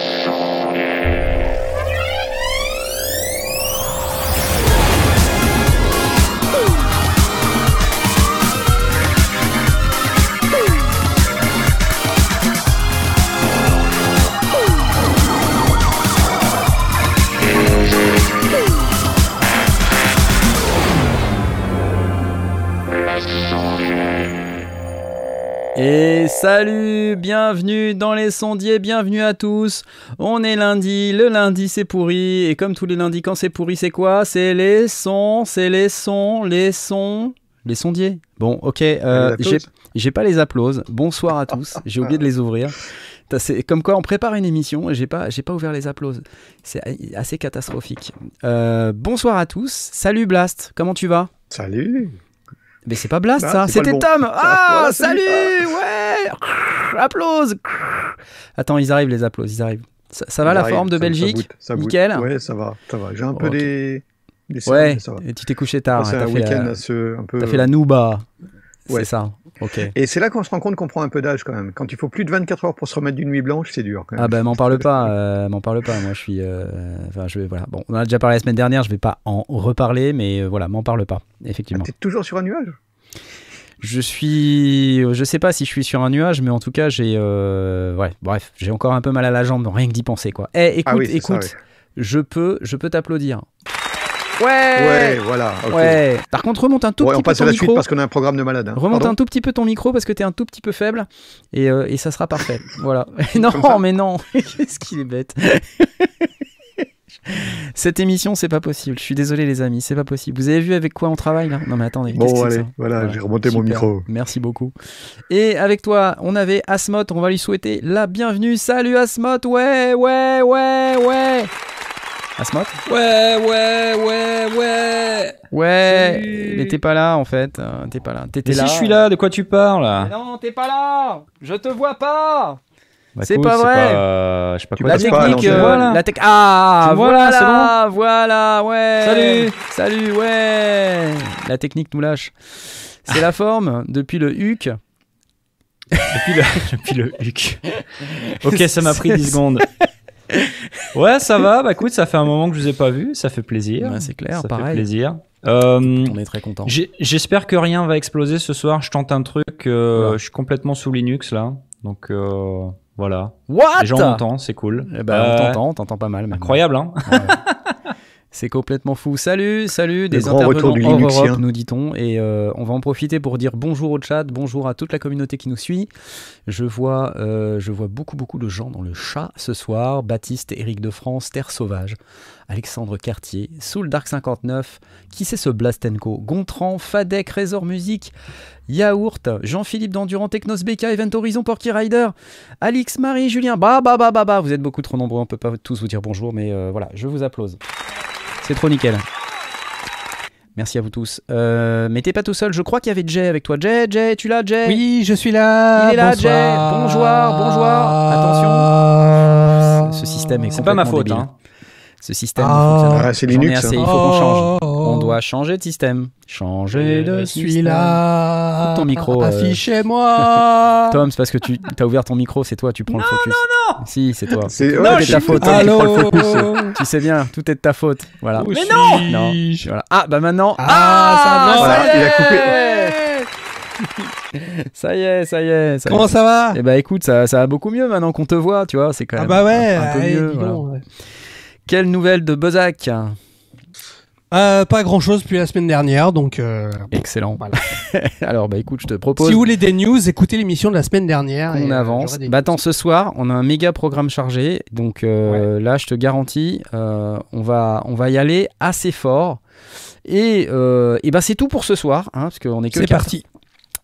Et salut, bienvenue dans les sondiers, bienvenue à tous. On est lundi, le lundi c'est pourri, et comme tous les lundis quand c'est pourri c'est quoi? C'est les sons, c'est les sons, les sons, les sondiers. Bon, ok, euh, j'ai pas les applauses. Bonsoir à tous, j'ai oublié de les ouvrir. C'est comme quoi on prépare une émission et j'ai pas, j'ai pas ouvert les applauses. C'est assez catastrophique. Euh, bonsoir à tous, salut Blast, comment tu vas? Salut mais c'est pas Blast, ça. C'était Tom. Ah, salut, ouais. Applause. Attends, ils arrivent, les applauses, ils arrivent. Ça, va la forme de Belgique ça Nickel. Ouais, ça va, ça va. J'ai un peu des, des ouais. Et tu t'es couché tard. T'as fait, la... peu... fait la nouba. Ouais. C'est ça. Et c'est là qu'on se rend compte qu'on prend un peu d'âge quand même. Quand il faut plus de 24 heures pour se remettre d'une nuit blanche, c'est dur. Quand même. Ah bah m'en parle pas, euh, m'en parle pas. Moi je suis, euh, enfin je vais, voilà. Bon, on en a déjà parlé la semaine dernière, je vais pas en reparler, mais euh, voilà, m'en parle pas, effectivement. Ah, T'es toujours sur un nuage? Je suis, je sais pas si je suis sur un nuage, mais en tout cas, j'ai, ouais, bref, j'ai encore un peu mal à la jambe, rien que d'y penser, quoi. Eh, écoute, ah écoute, je peux, je peux t'applaudir. Ouais Ouais, voilà. Ouais. Par contre, remonte un tout petit peu ton micro. On passe à la suite parce qu'on a un programme de malade. Hein. Remonte un tout petit peu ton micro parce que t'es un tout petit peu faible et, euh, et ça sera parfait. voilà. non, mais non. Qu'est-ce qu'il est bête. Cette émission, c'est pas possible. Je suis désolé, les amis, c'est pas possible. Vous avez vu avec quoi on travaille là? Non, mais attendez. Bon, allez, voilà, j'ai remonté mon micro. Merci beaucoup. Et avec toi, on avait Asmot. On va lui souhaiter la bienvenue. Salut Asmot. Ouais, ouais, ouais, ouais. Ouais, ouais, ouais, ouais. Ouais, mais t'es pas là en fait. Euh, t'es pas là. T'étais là. Si je suis là, de quoi tu parles? Non, t'es pas là. Je te vois pas. Bah, c'est pas vrai. Je sais pas quoi la technique, euh, la tech. Ah, voilà, voilà, voilà, ouais. Salut, salut, ouais. La technique nous lâche. C'est la forme depuis le HUC. depuis, le, depuis le HUC. ok, ça m'a pris 10 secondes ouais, ça va. Bah écoute, ça fait un moment que je vous ai pas vu. Ça fait plaisir. c'est clair, ça pareil. Fait plaisir. Euh, on est très content. J'espère que rien va exploser ce soir. Je tente un truc. Euh, je suis complètement sous Linux là. Donc euh, voilà. What? Les gens m'entendent, c'est cool. Eh ben, on t'entend, on t'entend pas mal. Incroyable, hein C'est complètement fou. Salut, salut, des intervenants hors Europe, nous dit-on. Et euh, on va en profiter pour dire bonjour au chat, bonjour à toute la communauté qui nous suit. Je vois, euh, je vois beaucoup, beaucoup de gens dans le chat ce soir. Baptiste, Éric de France, Terre Sauvage, Alexandre Cartier, Soul Dark 59, qui c'est ce Blastenko Gontran, Fadek, Razor Music, Yaourt, Jean-Philippe d'Endurant, Technos BK, Event Horizon, Porky Rider, Alix, Marie, Julien, bah bah bah bah bah, vous êtes beaucoup trop nombreux, on peut pas tous vous dire bonjour, mais euh, voilà, je vous applause. C'est trop nickel. Merci à vous tous. Euh, mais t'es pas tout seul, je crois qu'il y avait Jay avec toi. Jay, Jay, tu l'as, Jay? Oui, je suis là. Il est là, Jay. Bonjour, bonjour. Attention. Ce système est, C'est pas ma faute. Hein. Ce système ah, c'est Linux. Assez, il faut qu'on change. On doit changer de système. Changer de suis là. ton micro. Euh. Affichez-moi. Tom, c'est parce que tu as ouvert ton micro, c'est toi, tu prends non, le focus. Non, non, Si, c'est toi. C'est ta faute. Allô tu sais bien, tout est de ta faute. Voilà. Mais non Non. Voilà. Ah, bah maintenant. Ah, ah ça, voilà, il a coupé. ça y est, ça y est. Ça Comment ça va? Eh bah écoute, ça, ça va beaucoup mieux maintenant qu'on te voit, tu vois, c'est quand ah même bah ouais, un, peu allez, mieux. Quelle nouvelle de Bozak Euh, pas grand chose depuis la semaine dernière, donc. euh, Excellent. Voilà. Alors, bah écoute, je te propose si vous voulez des news, écoutez l'émission de la semaine dernière. et, qu'on euh, avance. Bah attends, ce soir, on a un méga programme chargé. Donc euh, là, je te garantis, on, va, on va y aller assez fort. Et, et bah c'est tout pour ce soir, hein, parce qu'on est que C'est parti.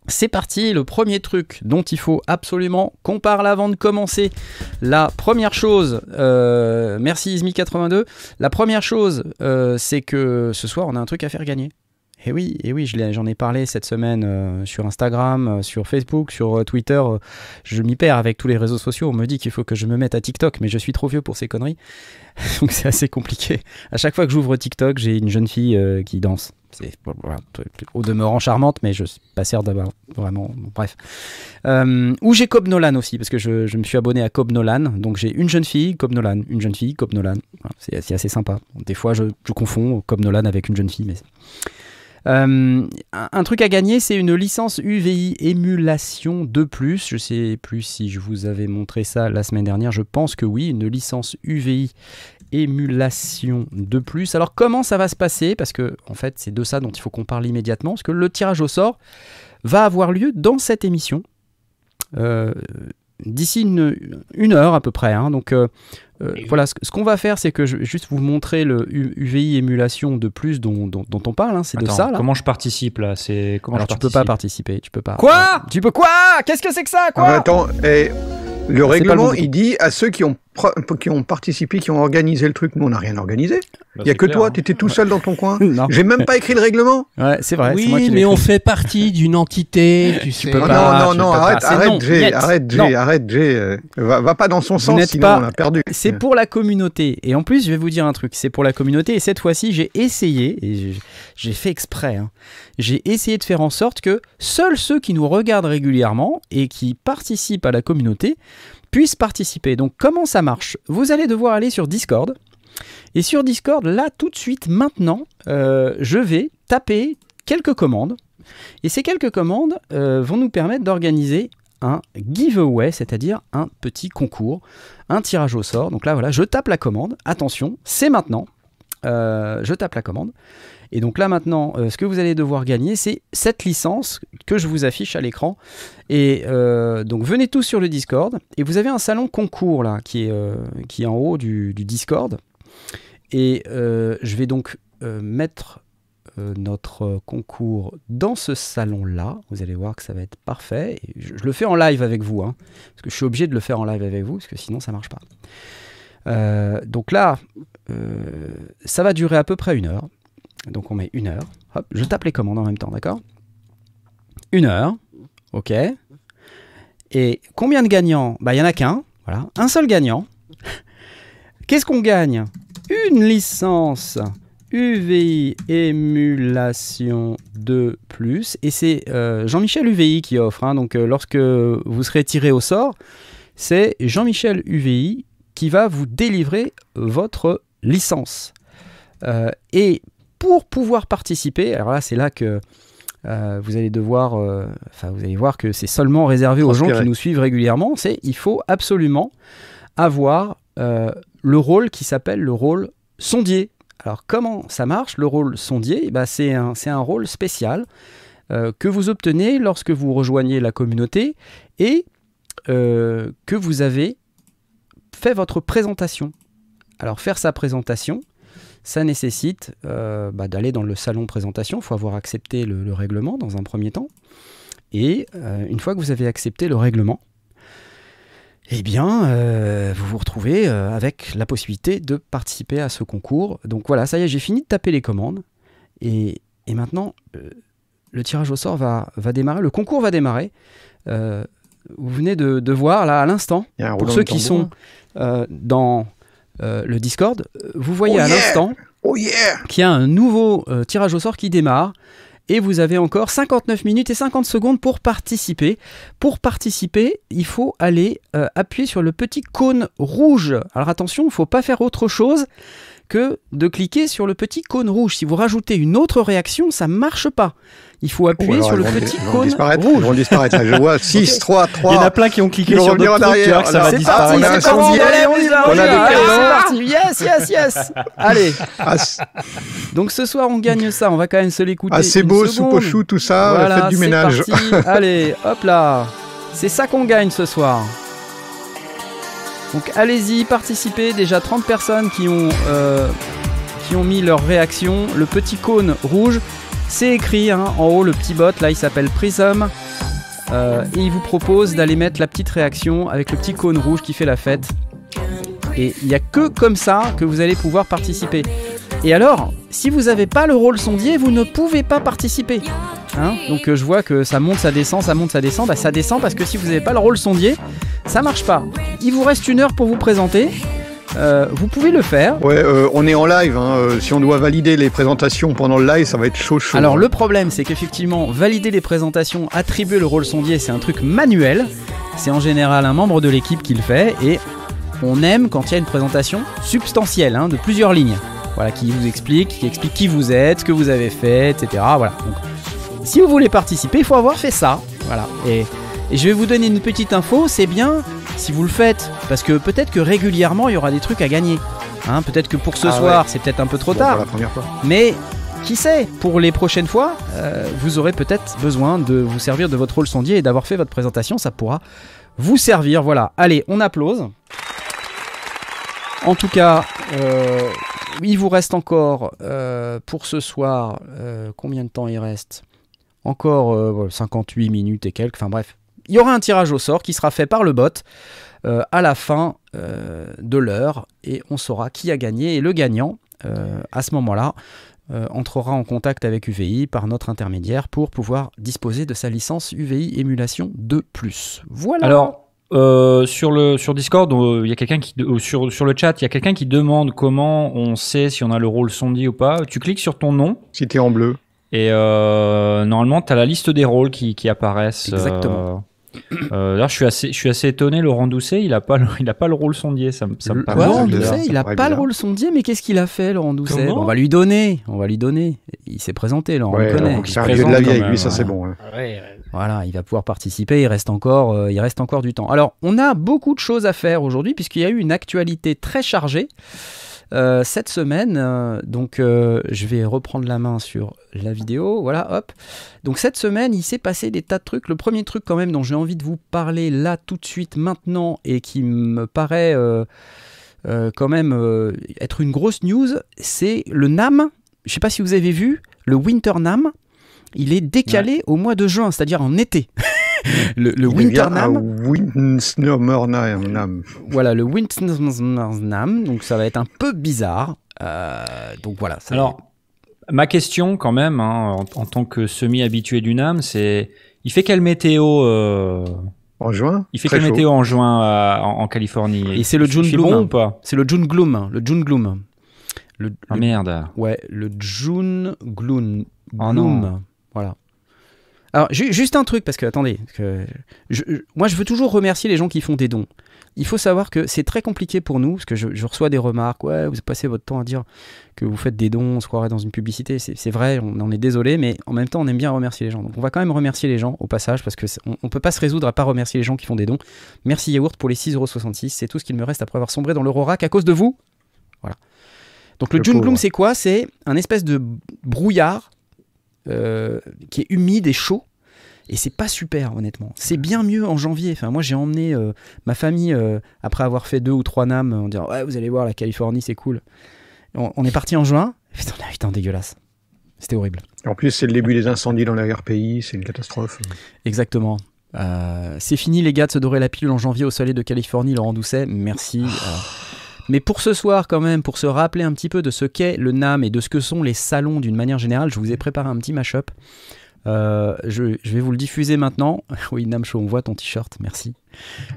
C'est parti, le premier truc dont il faut absolument qu'on parle avant de commencer. La première chose, euh, merci Izmi82, la première chose, euh, c'est que ce soir on a un truc à faire gagner. Et oui, et oui, j'en ai parlé cette semaine euh, sur Instagram, euh, sur Facebook, sur euh, Twitter. je m'y perds avec tous les réseaux sociaux. On me dit qu'il faut que je me mette à TikTok, mais je suis trop vieux pour ces conneries. Donc c'est assez compliqué. À chaque fois que j'ouvre TikTok, j'ai une jeune fille qui danse. C'est au demeurant charmante, mais je suis pas sûr d'avoir vraiment. bref. ou j'ai Cobb Nolan aussi, parce que je, me suis abonné à Cobb Nolan. Donc j'ai une jeune fille, Cobb Nolan, une jeune fille, Cobb Nolan. c'est assez sympa. Des fois, je, confonds Cobb Nolan avec une jeune fille, mais euh, un truc à gagner, c'est une licence UVI émulation de plus. Je sais plus si je vous avais montré ça la semaine dernière. Je pense que oui, une licence UVI émulation de plus. Alors comment ça va se passer? Parce que en fait, c'est de ça dont il faut qu'on parle immédiatement. Parce que le tirage au sort va avoir lieu dans cette émission. Euh, d'ici une, heure à peu près. Hein. Donc euh, euh, voilà, ce, qu'on va faire, c'est que je vais juste vous montrer le UVI émulation de plus dont, on parle. Hein. c'est de ça. Là. Comment je participe là? C'est comment Alors, tu peux pas participer. Tu peux pas. Quoi? Tu peux quoi? Qu'est-ce que c'est que ça Quoi? Attends. Et le règlement, il dit à ceux qui ont qui ont participé, qui ont organisé le truc. Nous, on n'a rien organisé. Bah, il n'y a que toi, hein. tu étais tout seul dans ton coin. J'ai même pas écrit le règlement. Ouais, c'est vrai. Oui, mais on fait partie d'une entité. Tu, sais. Peux pas, non, non, non, arrête, arrête, G, arrête, G, arrête, G. va, pas dans son sens, sinon on a perdu. C'est pour la communauté. Et en plus, je vais vous dire un truc. C'est pour la communauté. Et cette fois-ci, j'ai essayé, et j'ai fait exprès, hein, j'ai essayé de faire en sorte que seuls ceux qui nous regardent régulièrement et qui participent à la communauté puissent participer. Donc comment ça marche? Vous allez devoir aller sur Discord. Et sur Discord, là, tout de suite, maintenant, euh, je vais taper quelques commandes. Et ces quelques commandes euh, vont nous permettre d'organiser un giveaway, c'est-à-dire un petit concours, un tirage au sort. Donc là, voilà, je tape la commande. Attention, c'est maintenant. Euh, je tape la commande. Et donc là maintenant, euh, ce que vous allez devoir gagner, c'est cette licence que je vous affiche à l'écran. Et euh, donc venez tous sur le Discord. Et vous avez un salon concours là, qui est, euh, qui est en haut du, Discord. Et je vais donc mettre notre concours dans ce salon-là. Vous allez voir que ça va être parfait. je, le fais en live avec vous, hein, parce que je suis obligé de le faire en live avec vous, parce que sinon ça marche pas. donc là, ça va durer à peu près une heure. Donc on met une heure. Hop, je tape les commandes en même temps, d'accord? Une heure. Ok. Et combien de gagnants? Bah, il n'y en a qu'un. Voilà. Un seul gagnant. Qu'est-ce qu'on gagne? Une licence UVI émulation de plus. Et c'est euh, Jean-Michel UVI qui offre. Hein. donc euh, lorsque vous serez tiré au sort, c'est Jean-Michel UVI qui va vous délivrer votre licence. Euh, et pour pouvoir participer, alors là c'est là que euh, vous allez devoir, euh, enfin vous allez voir que c'est seulement réservé aux gens qui nous suivent régulièrement, c'est il faut absolument avoir euh, le rôle qui s'appelle le rôle sondier. Alors comment ça marche le rôle sondier? Bah, C'est un, un, rôle spécial que vous obtenez lorsque vous rejoignez la communauté et que vous avez fait votre présentation. Alors faire sa présentation, ça nécessite euh, bah, d'aller dans le salon présentation. Il faut avoir accepté le, règlement dans un premier temps. Et euh, une fois que vous avez accepté le règlement, eh bien, euh, vous vous retrouvez avec la possibilité de participer à ce concours. Donc voilà, ça y est, j'ai fini de taper les commandes. Et, maintenant, le tirage au sort va, va, démarrer, le concours va démarrer. vous venez de, voir là à l'instant, pour ceux qui sont dans le Discord, vous voyez oh à l'instant oh qu'il y a un nouveau euh, tirage au sort qui démarre. Et vous avez encore 59 minutes et 50 secondes pour participer. Pour participer, il faut aller euh, appuyer sur le petit cône rouge. Alors attention, il ne faut pas faire autre chose que de cliquer sur le petit cône rouge. Si vous rajoutez une autre réaction, ça ne marche pas. Il faut appuyer sur le petit cône rouge. Ils vont disparaître. Je vois 6, 3, 3. Il y en a plein qui ont cliqué sur le arrière. Ça va disparaître. C'est parti, allez, on y va, on y va. C'est parti. Yes, yes, yes. Allez. Ah, Donc ce soir, on gagne ça. On va quand même se l'écouter. Ah, c'est beau, soupe au chou, tout ça. Voilà, faites du ménage. Allez, hop là. C'est ça qu'on gagne ce soir. Donc allez-y, participez. Déjà 30 personnes qui ont, euh, qui ont mis leur réaction. Le petit cône rouge, c'est écrit hein, en haut, le petit bot, là il s'appelle Prism. Euh, et il vous propose d'aller mettre la petite réaction avec le petit cône rouge qui fait la fête. Et il n'y a que comme ça que vous allez pouvoir participer. Et alors, si vous n'avez pas le rôle sondier, vous ne pouvez pas participer. Hein Donc euh, je vois que ça monte, ça descend, ça monte, ça descend. Bah ça descend parce que si vous n'avez pas le rôle sondier, ça marche pas. Il vous reste une heure pour vous présenter. Euh, vous pouvez le faire. Ouais, euh, on est en live. Hein. si on doit valider les présentations pendant le live, ça va être chaud chaud. Alors le problème, c'est qu'effectivement, valider les présentations, attribuer le rôle sondier, c'est un truc manuel. C'est en général un membre de l'équipe qui le fait et on aime quand il y a une présentation substantielle, hein, de plusieurs lignes. Voilà, qui vous explique, qui explique qui vous êtes, ce que vous avez fait, etc. Voilà. Donc, si vous voulez participer, il faut avoir fait ça. Voilà. Et, je vais vous donner une petite info, c'est bien si vous le faites, parce que peut-être que régulièrement il y aura des trucs à gagner. Hein, peut-être que pour ce ah soir, c'est peut-être un peu trop tard. la première fois. Mais qui sait, pour les prochaines fois, euh, vous aurez peut-être besoin de vous servir de votre rôle sondier et d'avoir fait votre présentation, ça pourra vous servir. Voilà, allez, on applause. En tout cas, euh, il vous reste encore euh, pour ce soir, euh, combien de temps il reste? Encore 58 minutes et quelques, enfin bref. Il y aura un tirage au sort qui sera fait par le bot à la fin de l'heure et on saura qui a gagné. Et le gagnant, à ce moment-là, entrera en contact avec UVI par notre intermédiaire pour pouvoir disposer de sa licence UVI émulation 2+. Voilà. Alors, euh, sur le sur Discord, euh, il y a quelqu'un qui sur sur le chat, il y a quelqu'un qui demande comment on sait si on a le rôle sondier ou pas. Tu cliques sur ton nom. Si t'es en bleu. Et euh, normalement, tu as la liste des rôles qui, qui apparaissent. Exactement. Euh, je suis assez, je suis assez étonné. Laurent Doucet, il a pas, le, il a pas le rôle sondier. Ça, ça me paraît. Laurent Doucet, il a pas le rôle sondier, mais qu'est-ce qu'il a fait, Laurent Doucet On va lui donner, on va lui donner. Il s'est présenté, Laurent. on le connaît. C'est un vieux de la vieille, lui, ça c'est bon. Voilà, il va pouvoir participer. Il reste encore, euh, il reste encore du temps. Alors, on a beaucoup de choses à faire aujourd'hui puisqu'il y a eu une actualité très chargée. Euh, cette semaine, euh, donc je vais reprendre la main sur la vidéo, voilà, hop. Donc cette semaine, il s'est passé des tas de trucs. Le premier truc quand même dont j'ai envie de vous parler là tout de suite maintenant et qui me paraît quand même être une grosse news, c'est le NAM. Je sais pas si vous avez vu, le Winter NAM, il est décalé au mois de juin, c'est-à-dire en été. le, le Winternam. Voilà, le Winternam. Donc ça va être un peu bizarre. Euh, donc voilà. Alors, ma question quand même, hein, en, tant que semi-habitué du NAM, c'est il fait quelle météo euh, En juin? Il fait quelle météo en juin euh, en, Californie? Et c'est le June Gloom ou pas? C'est le June Gloom. Le June Gloom. Le, ah merde. Ouais, le June Gloom. Oh non. Alors, juste un truc, parce que, attendez, que moi je veux toujours remercier les gens qui font des dons. Il faut savoir que c'est très compliqué pour nous, parce que je, reçois des remarques, ouais, vous passez votre temps à dire que vous faites des dons, on se croirait dans une publicité, c'est vrai, on en est désolé, mais en même temps on aime bien remercier les gens. Donc on va quand même remercier les gens au passage, parce que on, peut pas se résoudre à pas remercier les gens qui font des dons. Merci Yaourt pour les 6,66€, c'est tout ce qu'il me reste après avoir sombré dans l'Eurorack à cause de vous. Voilà. Donc le, June Gloom c'est quoi? C'est un espèce de brouillard euh, qui est humide et chaud. Et c'est pas super, honnêtement. C'est bien mieux en janvier. Enfin, moi, j'ai emmené euh, ma famille, euh, après avoir fait deux ou trois NAM, en disant Ouais, vous allez voir, la Californie, c'est cool. On, est parti en juin. Putain, putain dégueulasse. C'était horrible. En plus, c'est le début des incendies dans l'arrière-pays. C'est une catastrophe. Exactement. c'est fini, les gars, de se dorer la pilule en janvier au soleil de Californie, Laurent Doucet. Merci. Mais pour ce soir, quand même, pour se rappeler un petit peu de ce qu'est le NAM et de ce que sont les salons d'une manière générale, je vous ai préparé un petit mashup. Euh, je, vais vous le diffuser maintenant. oui, NAM Show, on voit ton t-shirt, merci.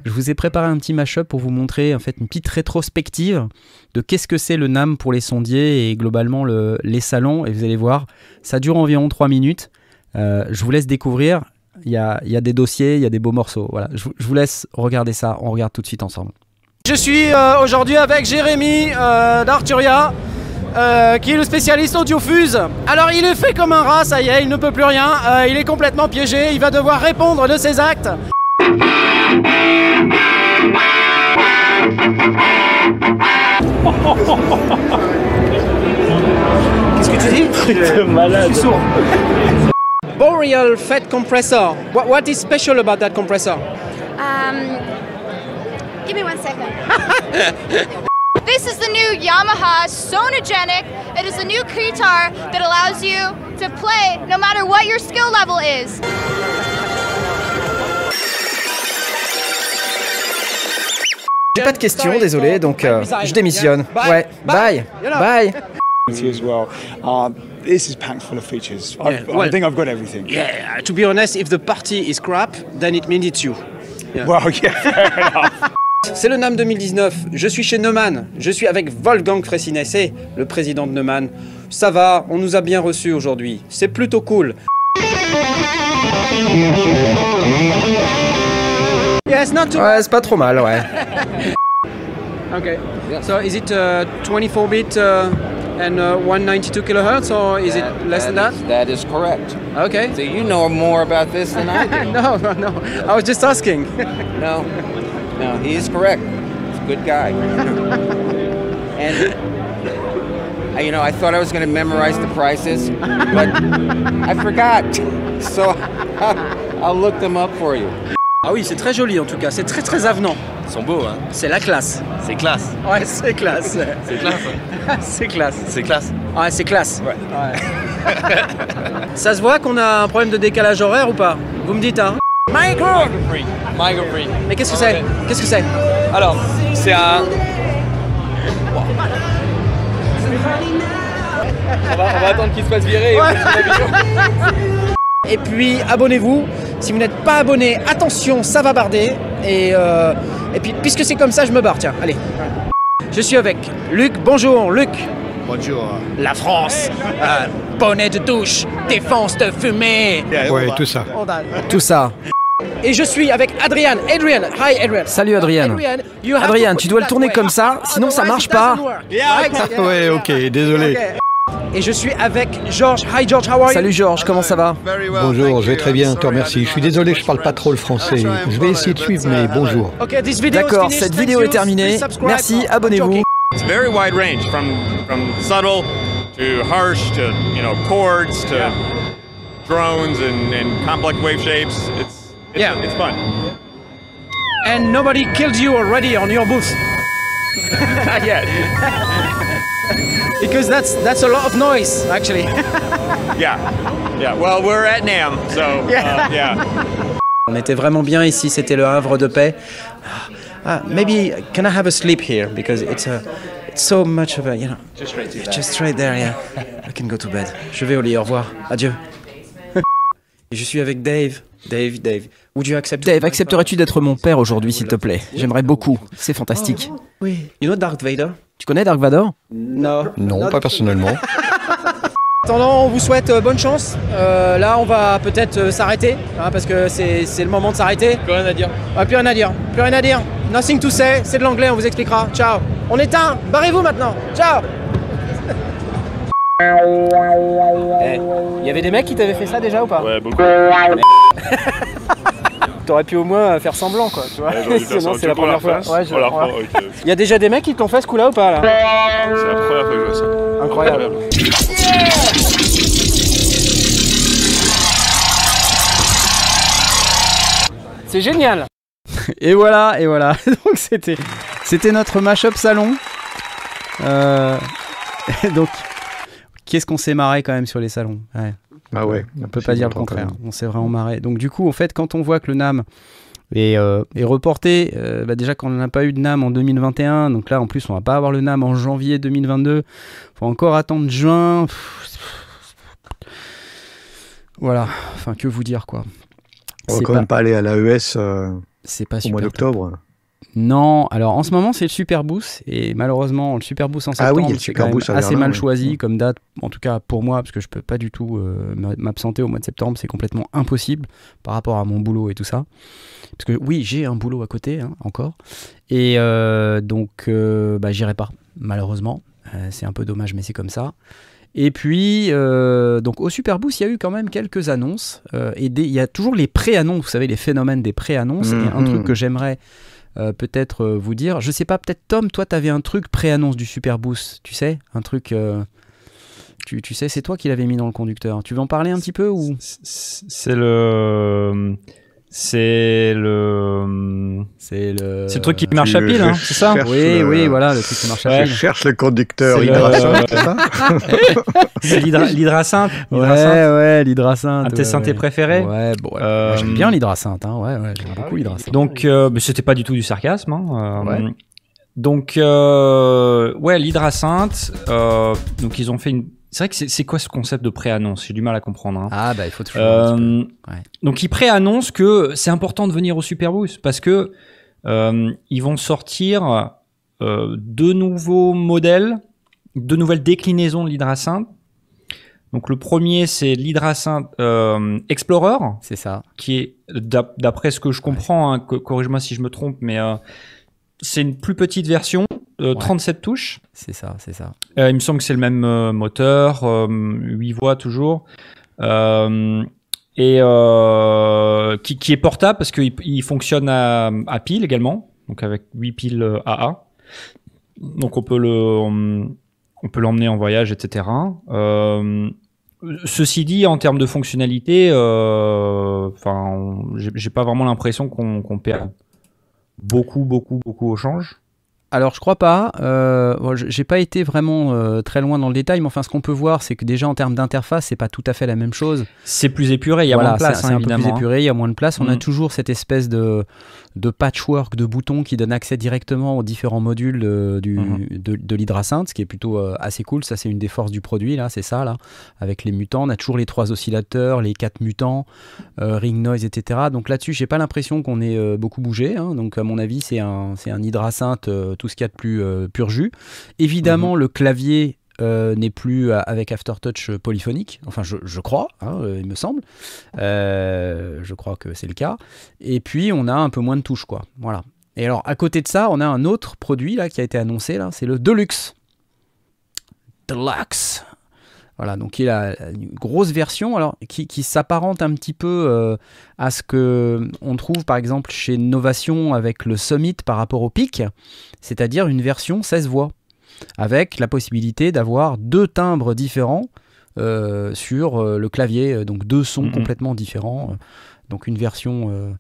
Je vous ai préparé un petit mashup pour vous montrer en fait une petite rétrospective de qu'est-ce que c'est le NAM pour les sondiers et globalement les salons. Et vous allez voir, ça dure environ 3 minutes. Euh, je vous laisse découvrir. Il y a, des dossiers, il y a des beaux morceaux. Voilà, je vous laisse regarder ça. On regarde tout de suite ensemble. Je suis euh, aujourd'hui avec Jérémy euh, d'Arturia, euh, qui est le spécialiste audiofuse. Alors il est fait comme un rat, ça y est, il ne peut plus rien, il est complètement piégé, il va devoir répondre de ses actes. Qu'est-ce que tu dis? Malade. Je suis sourd. Boreal Fat Compressor. What, what is special about that compressor? Um, Give me one second. this is the new Yamaha Sonogenic. It is a new guitar that allows you to play no matter what your skill level is. J'ai pas de questions, désolé, donc euh, je démissionne. Ouais, bye, bye. as well. Uh, this is packed full of features. Yeah, well, I think I've got everything. Yeah, to be honest, if the party is crap, then it means it's you. Yeah. Well, yeah, fair enough. C'est le NAM 2019. Je suis chez Neumann. Je suis avec Wolfgang Fressinesse, le président de Neumann. Ça va, on nous a bien reçus aujourd'hui. C'est plutôt cool. Yeah, it's not too ouais, c'est pas trop mal, ouais. okay. So is it uh, 24 bit uh, and uh, 192 kilohertz, or is that, it less that than that? Is, that is correct. Okay. So you know more about this than I do. no, no, no. I was just asking. no, no, he is correct. He's a good guy. and you know, I thought I was going to memorize the prices, but I forgot. So I'll look them up for you. Ah oui, c'est très joli en tout cas, c'est très très avenant. Ils sont beaux, hein C'est la classe. C'est classe. Ouais, c'est classe. c'est classe. Hein. c'est classe. C'est classe. Ouais, c'est classe. Ouais. ouais. Ça se voit qu'on a un problème de décalage horaire ou pas? Vous me dites, hein Micro Free. Micro Free. Mais qu'est-ce que c'est Qu'est-ce que c'est Alors, c'est un... On va, on va attendre qu'il se fasse virer. Et, ouais. et puis, abonnez-vous. Si vous n'êtes pas abonné, attention, ça va barder. Et, euh, et puis, puisque c'est comme ça, je me barre. Tiens, allez. Je suis avec Luc. Bonjour, Luc. Bonjour. La France. Euh, bonnet de douche, défense de fumée. Ouais, tout ça. Tout ça. Et je suis avec Adrian. Adrian, hi Adrian. Salut Adrian. Adrian, tu dois le tourner comme ça, sinon ça marche pas. Ouais, ok, désolé. Et je suis avec George. Hi George, how are you? Salut George, comment ça va? Bonjour, je vais très bien, te remercie. Je suis désolé, je parle pas trop le français. Je vais essayer de suivre, mais bonjour. D'accord, cette vidéo est terminée. Merci, abonnez-vous. It's very wide range from from subtle to harsh to you know chords to drones and, and complex wave shapes. It's, it's yeah, it's fun. And nobody killed you already on your booth. Not yet. because that's that's a lot of noise, actually. yeah, yeah. Well, we're at Nam, so yeah. Uh, yeah. On était vraiment bien ici. C'était le Havre de paix. Uh, maybe can I have a sleep here because it's a it's so much of a you know just right there. Just right there, yeah. I can go to bed. Je vais au lit. Au revoir. Adieu. Et je suis avec Dave. Dave, Dave. Would you accept Dave, accepterais-tu d'être mon père aujourd'hui, s'il te plaît? J'aimerais beaucoup. C'est fantastique. Oh, oui. You know Darth Vader? Tu connais Dark Vador Non. Non, pas personnellement. Attendant, on vous souhaite euh, bonne chance. Euh, là, on va peut-être euh, s'arrêter, hein, parce que c'est le moment de s'arrêter. Plus rien à dire. Ah, plus rien à dire. Plus rien à dire. Nothing to say. C'est de l'anglais, on vous expliquera. Ciao. On éteint. Barrez-vous maintenant. Ciao. Il eh, y avait des mecs qui t'avaient fait ça déjà ou pas Ouais, beaucoup. T'aurais pu au moins faire semblant quoi, tu vois. Ouais, Sinon c'est la première fois. Ouais, je Il y a déjà des mecs qui t'ont fait ce coup-là ou pas là C'est la première fois que je vois ça. Incroyable. C'est génial. Et voilà, et voilà. Donc c'était, c'était notre mashup salon. Euh, donc, qu'est-ce qu'on s'est marré quand même sur les salons? Ouais. Ah ouais. On peut pas dire le contraire. On s'est vraiment marré. Donc du coup, en fait, quand on voit que le NAM est, euh, est reporté, euh, bah déjà qu'on n'a pas eu de NAM en 2021, donc là en plus on va pas avoir le NAM en janvier 2022. Faut encore attendre juin. Voilà. Enfin, que vous dire quoi. On va quand même pas aller à l'AES euh, au mois d'octobre. Non, alors en ce moment c'est le Super Boost et malheureusement le Super Boost en septembre ah oui, c'est quand même assez mal choisi comme date, en tout cas pour moi parce que je peux pas du tout euh, m'absenter au mois de septembre, c'est complètement impossible par rapport à mon boulot et tout ça. Parce que oui j'ai un boulot à côté hein, encore et euh, donc euh, bah, j'irai pas malheureusement, c'est un peu dommage mais c'est comme ça. Et puis, donc au Super Boost, il y a eu quand même quelques annonces. et il y a toujours les pré-annonces, vous savez, les phénomènes des pré-annonces. Et un truc mm-hmm. que j'aimerais euh, peut-être euh, vous dire. Je sais pas, peut-être Tom, toi, tu avais un truc pré-annonce du Super Boost, tu sais? Un truc. Euh, tu, tu, sais, c'est toi qui l'avais mis dans le conducteur. Tu veux en parler un petit peu ou? C'est le. C'est le. C'est le. C'est le truc qui marche à pile, hein, c'est ça Oui, oui, voilà, le truc qui marche à pile. Je cherche le conducteur hydrasynth, c'est ça l'hydrasynth Ouais, ouais, l'hydrasynth. Un de tes synthés préférés Ouais, bon, ouais. j'aime bien l'hydrasynth, hein, ouais, ouais, j'aime beaucoup l'hydrasynth. Donc, euh, c'était pas du tout du sarcasme. Hein, euh, Donc, ouais, l'hydracinthe. donc, ils ont fait une. C'est vrai que c'est quoi ce concept de pré-annonce? J'ai du mal à comprendre. Hein. Ah, bah, il faut toujours. Donc, ils pré-annoncent que c'est important de venir au Superboost parce que ils vont sortir deux nouveaux modèles, deux nouvelles déclinaisons de l'hydracinthe donc le premier, c'est l'Hydracin euh, Explorer. C'est ça. Qui est, d'après ce que je comprends, hein, corrige-moi si je me trompe, mais euh, c'est une plus petite version, 37 touches. C'est ça, c'est ça. Euh, il me semble que c'est le même moteur, 8 voies toujours. et qui, est portable parce qu'il il fonctionne à, à, pile également, donc avec 8 piles AA. Donc on peut le on peut l'emmener en voyage, etc. Euh, ceci dit, en termes de fonctionnalité, euh, enfin, j'ai pas vraiment l'impression qu'on perd beaucoup, beaucoup, beaucoup au change. Alors je crois pas. Euh, j'ai pas été vraiment euh, très loin dans le détail, mais enfin ce qu'on peut voir, c'est que déjà en termes d'interface, c'est pas tout à fait la même chose. C'est plus épuré, il y a moins de place, c'est un peu plus épuré, il y a moins de place. On a mm. toujours cette espèce de de patchwork de boutons qui donne accès directement aux différents modules de, du, mm-hmm. de, de ce qui est plutôt euh, assez cool. Ça c'est une des forces du produit là, c'est ça là, avec les mutants. On a toujours les trois oscillateurs, les quatre mutants, euh, ring noise, etc. Donc là-dessus, j'ai pas l'impression qu'on ait beaucoup bougé. Hein. Donc à mon avis, c'est un c'est un hydrasynth tout ce qu'il y a de plus euh, pur jus. Évidemment, mhm. le clavier euh, n'est plus avec Aftertouch polyphonique, enfin je, crois, hein, euh, il me semble. je crois que c'est le cas. Et puis on a un peu moins de touches, quoi. Voilà. Et alors à côté de ça, on a un autre produit là qui a été annoncé là, c'est le Deluxe. Deluxe. Voilà, donc il a une grosse version alors, qui, s'apparente un petit peu euh, à ce que on trouve par exemple chez Novation avec le Summit par rapport au Pic, c'est-à-dire une version 16 voix, avec la possibilité d'avoir deux timbres différents euh, sur euh, le clavier, donc deux sons complètement différents. donc une version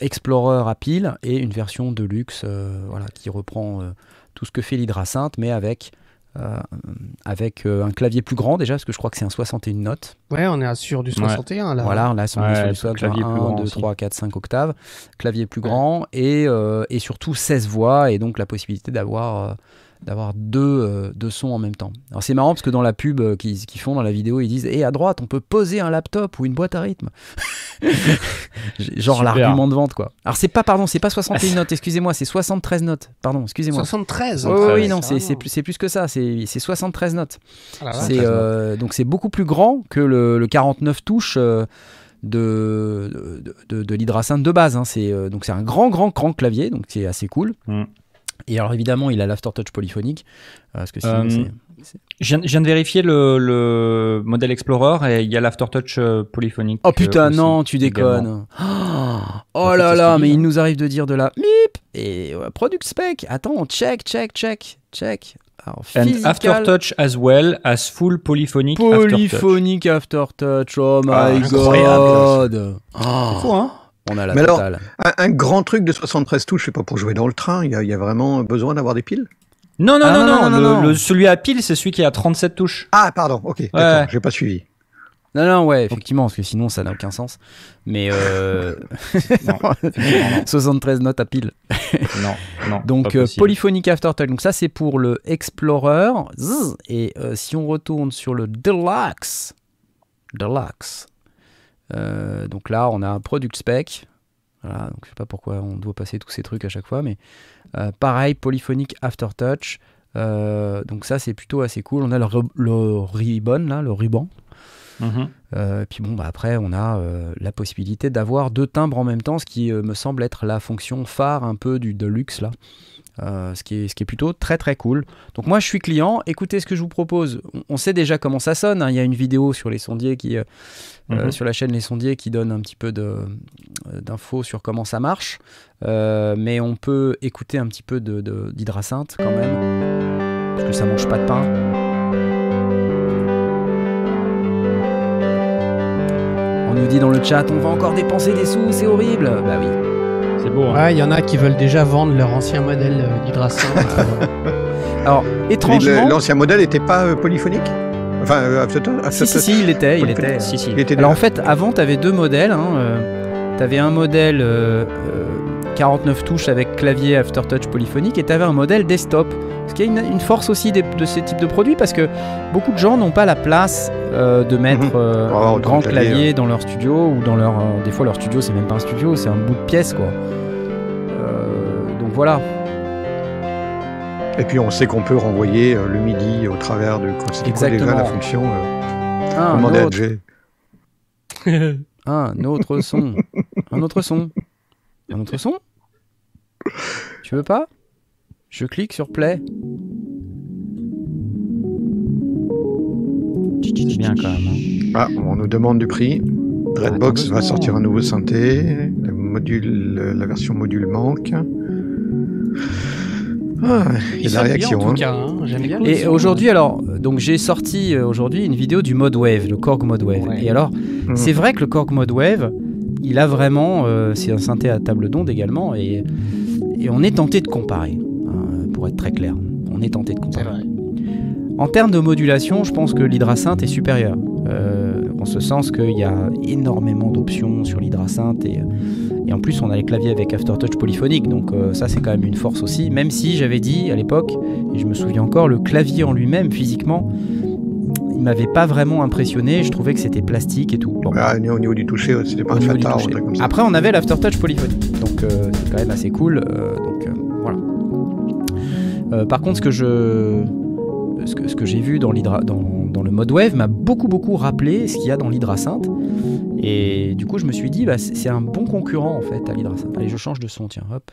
Explorer à pile et une version Deluxe voilà, qui reprend tout ce que fait l'hydrasynth, mais avec euh, avec euh, un clavier plus grand déjà, parce que je crois que c'est un 61 notes. Ouais, on est sur du 61 là. Voilà, on est sur, du 61, clavier 1, 2, 3, 4, 5 octaves, clavier plus grand et, euh, et surtout 16 voix et donc la possibilité d'avoir d'avoir deux, euh, deux, sons en même temps. Alors c'est marrant parce que dans la pub euh, qu'ils font dans la vidéo, ils disent Et à droite, on peut poser un laptop ou une boîte à rythme. Genre l'argument de vente, quoi. Alors c'est pas, pardon, c'est pas 61 notes, excusez-moi, c'est 73 notes. Pardon, excusez-moi. 73 Oui, oui, non, c'est plus, plus, que ça, c'est 73 notes. Ah euh, donc c'est beaucoup plus grand que le, 49 touches. de, de, de, de de base. Hein. C'est donc c'est un grand, grand, grand clavier, donc c'est assez cool. Mm. Et alors évidemment, il a l'aftertouch polyphonique. Euh, parce que euh, je, viens, de vérifier le, modèle Explorer et il y a l'aftertouch euh, polyphonique. Oh putain, non, tu déconnes. Oh, là là, mais il nous arrive de dire de la MIP et product spec. Attends, check, check, check, check. Alors, And aftertouch as well as full polyphonic Polyphonic aftertouch. Oh my ah, god. Oh. Fou, hein on a la Mais alors, un, grand truc de 73 touches, c'est pas pour jouer dans le train, il y, a vraiment besoin d'avoir des piles? Non non, non, non, non, le, celui à pile, c'est celui qui a 37 touches. Ah, pardon, ok, d'accord, j'ai pas suivi. Non, non, ouais, effectivement, parce que sinon ça n'a aucun sens. Mais euh... 73 notes à pile. non, non. Donc euh, Polyphonic Aftertouch. Donc ça c'est pour le Explorer. Et euh, si on retourne sur le Deluxe, Deluxe, euh, donc là, on a un product spec. Voilà, donc je sais pas pourquoi on doit passer tous ces trucs à chaque fois, mais euh, pareil, polyphonique aftertouch. Euh, donc ça, c'est plutôt assez cool. On a le, ribbon, là, le ruban. Euh, puis bon, bah après, on a la possibilité d'avoir deux timbres en même temps, ce qui me semble être la fonction phare un peu du Deluxe là. Euh, ce, qui est, ce qui est plutôt très très cool. Donc moi je suis client, écoutez ce que je vous propose. On sait déjà comment ça sonne, hein. il y a une vidéo sur les sondiers qui, euh, euh, mhm. sur la chaîne Les Sondiers qui donne un petit peu d'infos sur comment ça marche. mais on peut écouter un petit peu d'hydracinthe de, quand même, parce que ça mange pas de pain. On nous dit dans le chat, on va encore dépenser des sous, c'est horrible. Bah oui. C'est beau. Hein. il y en a qui veulent déjà vendre leur ancien modèle euh, d'hydracin. Alors, étrangement. L'ancien modèle n'était pas euh, polyphonique Enfin, euh, si, si, si, il était. Il était, si, si. Alors, en fait, avant, tu avais deux modèles. Hein, tu avais un modèle 49 touches avec clavier aftertouch polyphonique et tu avais un modèle desktop. Ce qui est une, force aussi de ces types de produits parce que beaucoup de gens n'ont pas la place euh, de mettre mhm. euh, oh, un grand clavier, dans leur studio ou dans leur. Euh, des fois, leur studio, c'est même pas un studio, c'est un bout de pièce quoi. donc voilà. Et puis on sait qu'on peut renvoyer le MIDI au travers de. C'est déjà la fonction. Ah, un, autre... un autre son. un autre son. Un autre son? Tu veux pas? Je clique sur play. C'est bien quand même. Hein. Ah, on nous demande du prix. Redbox va sortir un nouveau synthé. Le module, la version module manque. Ah, il y a la réaction. Hein. Hein. Et aujourd'hui, alors, donc j'ai sorti euh, aujourd'hui une vidéo du mode wave, le Korg mode wave. Et alors, mmh. c'est vrai que le Korg mode wave, il a vraiment, euh, c'est un synthé à table d'onde également, et, on est tenté de comparer, hein, pour être très clair. On est tenté de comparer. En termes de modulation, je pense que l'hydrasynth est supérieur. Euh, en ce sens qu'il y a énormément d'options sur l'hydrasynth et, et, en plus on a les claviers avec aftertouch polyphonique, donc euh, ça c'est quand même une force aussi. Même si j'avais dit à l'époque, et je me souviens encore, le clavier en lui-même physiquement, il m'avait pas vraiment impressionné. Je trouvais que c'était plastique et tout. Ah, au niveau du toucher, c'était pas comme ça. Après, on avait l'aftertouch polyphonique, donc euh, c'est quand même assez cool. Euh, donc euh, voilà. par contre, ce que je ce que, ce que j'ai vu dans, dans, dans, le mode wave m'a beaucoup beaucoup rappelé ce qu'il y a dans l'hydrasynth. Et du coup, je me suis dit, bah, c'est un bon concurrent en fait à l'hydrasynth. Allez, je change de son, tiens, hop.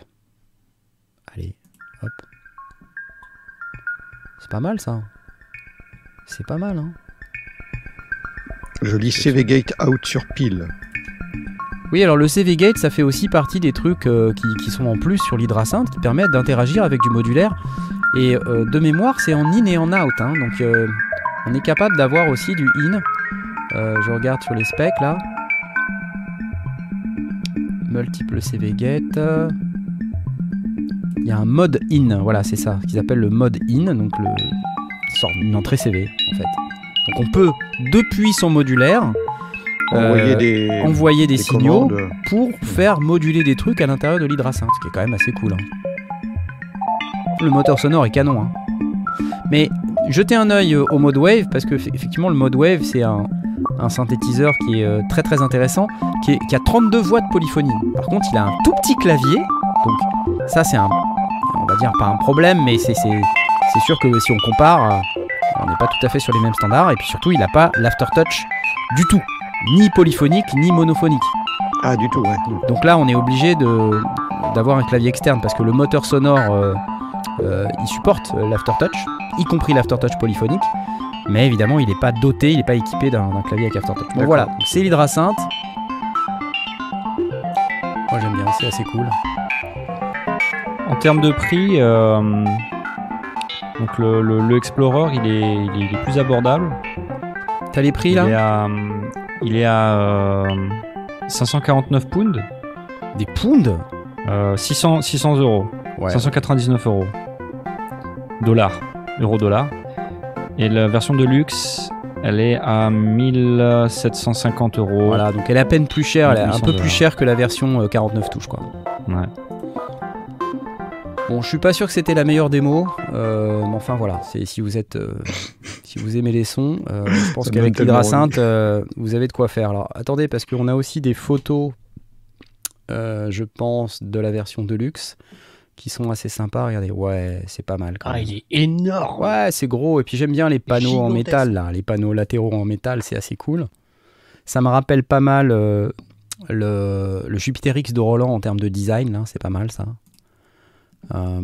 Allez, hop. C'est pas mal ça. C'est pas mal, hein Je lis CV Gate out sur pile. Oui, alors le CV Gate, ça fait aussi partie des trucs euh, qui, sont en plus sur l'hydrasynth, qui permettent d'interagir avec du modulaire. Et euh, de mémoire, c'est en in et en out. Hein, donc euh, on est capable d'avoir aussi du in. je regarde sur les specs là. Multiple CV Gate. Il y a un mode in, voilà, c'est ça, ce qu'ils appellent le mode in, donc le, une entrée CV en fait. Donc on peut, depuis son modulaire, envoyer des, signaux pour faire moduler des trucs à l'intérieur de l'hydrasynth, ce qui est quand même assez cool. Hein. Le moteur sonore est canon. Hein. Mais jetez un œil au mode wave, parce que effectivement le mode wave c'est un, synthétiseur qui est euh, très très intéressant, qui, qui, a 32 voix de polyphonie. Par contre il a un tout petit clavier, donc ça c'est un, on va dire pas un problème, mais c'est c'est sûr que si on compare, euh, on n'est pas tout à fait sur les mêmes standards. Et puis surtout, il n'a pas l'aftertouch du tout. Ni polyphonique, ni monophonique. Ah, du tout, ouais. Donc là, on est obligé d'avoir un clavier externe parce que le moteur sonore, euh, euh, il supporte l'aftertouch, y compris l'aftertouch polyphonique. Mais évidemment, il n'est pas doté, il n'est pas équipé d'un clavier avec aftertouch. Donc voilà, c'est l'hydrasynth. Moi j'aime bien, c'est assez cool. En termes de prix, donc le, Explorer, il est, plus abordable. T'as les prix là Il est à, 549 euh, pounds. Des pounds? 600, 600 euros. 599 euros. Dollars. Euro-dollar. Et la version de luxe, elle est à 1750 euros. Voilà, donc elle est à peine plus chère, elle est un peu plus chère que la version 49 euh, touches quoi. Ouais. Bon, je suis pas sûr que c'était la meilleure démo, euh, mais enfin voilà, c'est si vous êtes, euh, si vous aimez les sons, euh, je pense qu'avec l'hydrasynth, vous avez de quoi faire. Alors attendez, parce qu'on a aussi des photos, je pense, de la version Deluxe qui sont assez sympas. Regardez, ouais, c'est pas mal. ah, il est énorme. Ouais, c'est gros. Et puis j'aime bien les panneaux en métal là, les panneaux latéraux en métal, c'est assez cool. Ça me rappelle pas mal le, le Jupiter X de Roland en termes de design, c'est pas mal ça. Euh,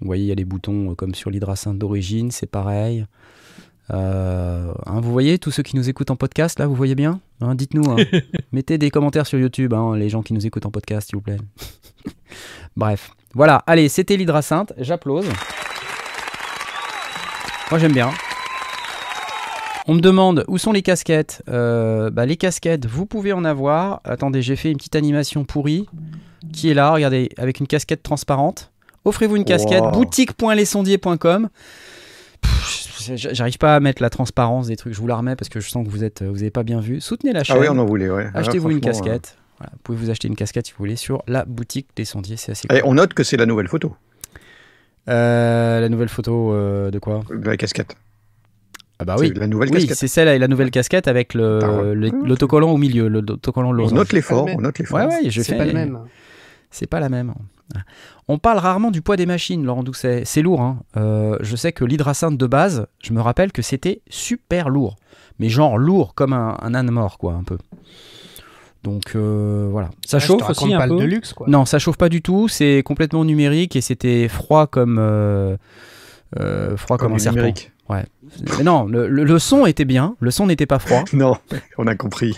vous voyez, il y a les boutons euh, comme sur l'hydrasynth d'origine, c'est pareil. Euh, hein, vous voyez, tous ceux qui nous écoutent en podcast, là, vous voyez bien hein, Dites-nous. Hein. Mettez des commentaires sur YouTube, les gens qui nous écoutent en podcast, s'il vous plaît. Bref. Voilà, allez, c'était l'hydrasynth. J'applause. Moi, j'aime bien. On me demande où sont les casquettes? bah, les casquettes, vous pouvez en avoir. Attendez, j'ai fait une petite animation pourrie qui est là, regardez, avec une casquette transparente. Offrez-vous une casquette, boutique.lesondiers.com. J'arrive pas à mettre la transparence des trucs, je vous la remets parce que je sens que vous êtes, vous avez pas bien vu. Soutenez la chaîne. Ah oui, on en voulait, ouais. Achetez-vous une casquette. vous pouvez vous acheter une casquette si vous voulez sur la boutique des sondiers, c'est assez cool. Et on note que c'est la nouvelle photo. la nouvelle photo de quoi? De la casquette. Ah bah oui, la nouvelle oui, c'est celle avec la nouvelle casquette avec l'autocollant au milieu, l'autocollant On note l'effort, on note l'effort. Ouais, ouais, c'est pas le même. C'est pas la même. On parle rarement du poids des machines, Laurent Doucet. C'est lourd. Hein. Euh, je sais que l'hydracinthe de base, je me rappelle que c'était super lourd. Mais genre lourd comme un, âne mort, quoi, un peu. Donc euh, voilà. Ça chauffe aussi un peu. de luxe, quoi. Non, ça chauffe pas du tout. C'est complètement numérique et c'était froid comme euh, froid comme, un serpent. Ouais. Mais non, le, son était bien, le son n'était pas froid. non, on a compris.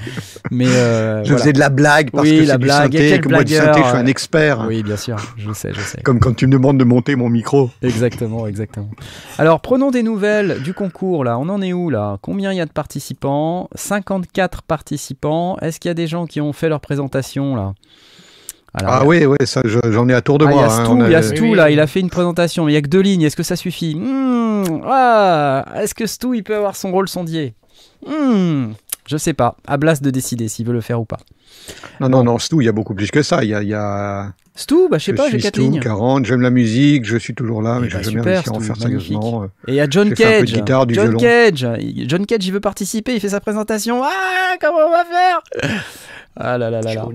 Mais euh, je faisais de la blague parce que c'est du synthé, que moi du synthé, je suis un expert. Oui, bien sûr, je sais, je sais. Comme quand tu me demandes de monter mon micro. Exactement, exactement. Alors, prenons des nouvelles du concours là. On en est où là? Combien il y a de participants? 54 participants. Est-ce qu'il y a des gens qui ont fait leur présentation là? Ah oui, oui, ça, j'en ai à tour de ah, moi. Il y a hein, Stu, là, il a fait une présentation, il n'y a que deux lignes, est-ce que ça suffit? Hmm, ah, Est-ce que Stu, il peut avoir son rôle sondier? Hmm, Je sais pas, à Blas de décider s'il veut le faire ou pas. Non, non, non, Stu, il y a beaucoup plus que ça. Il y a, y a... Stu, bah, je sais pas, j'ai quatre lignes. 40, j'aime la musique, je suis toujours là, mais eh bah, je jamais réussi à en faire sérieusement. Et il y a John Cage. Guitare, du John Cage. John Cage, il veut participer, il fait sa présentation. Ah, comment on va faire? Ah là là là là.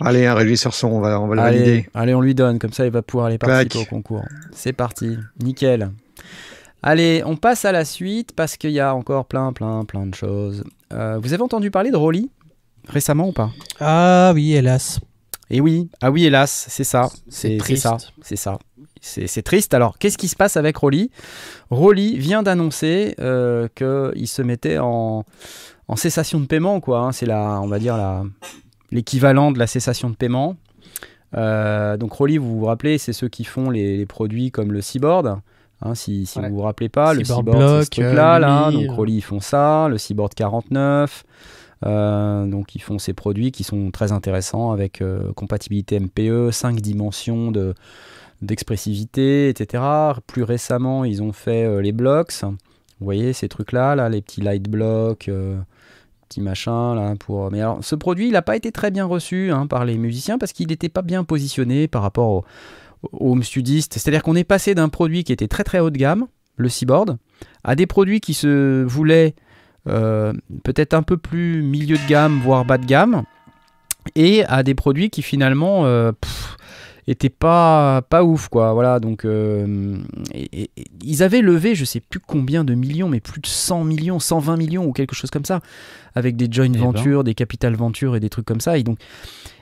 Allez, un régisseur son, on va, on va le allez, valider. Allez, on lui donne, comme ça il va pouvoir aller participer au concours. C'est parti, nickel. Allez, on passe à la suite parce qu'il y a encore plein, plein, plein de choses. Euh, vous avez entendu parler de Rolly récemment ou pas? Ah oui, hélas. Et eh oui, ah oui, hélas, c'est ça. C'est ça. C'est ça. C'est triste. Alors, qu'est-ce qui se passe avec Rolly? Rolly vient d'annoncer euh, qu'il se mettait en, en cessation de paiement, quoi. Hein. c'est la, on va dire la, l'équivalent de la cessation de paiement. Euh, donc Rolly, vous vous rappelez, c'est ceux qui font les, produits comme le Seaboard. Hein, si, si vous vous rappelez pas, le Seaboard, c'est ce truc-là. là, donc Rolly, ils font ça. Le Seaboard 49. Euh, donc ils font ces produits qui sont très intéressants avec euh, compatibilité MPE, 5 dimensions de, d'expressivité, etc. Plus récemment, ils ont fait les blocks. Vous voyez ces trucs-là, là, les petits light blocks, petit machin là pour. Mais alors, ce produit, il n'a pas été très bien reçu hein, par les musiciens parce qu'il n'était pas bien positionné par rapport aux au home. C'est-à-dire qu'on est passé d'un produit qui était très très haut de gamme, le Seaboard, à des produits qui se voulaient euh, peut-être un peu plus milieu de gamme, voire bas de gamme, et à des produits qui finalement euh, était pas pas ouf quoi. Voilà donc euh, ils avaient levé je sais plus combien de millions mais plus de 100 millions 120 millions ou quelque chose comme ça avec des joint eh ben. ventures des capital ventures et des trucs comme ça. Et donc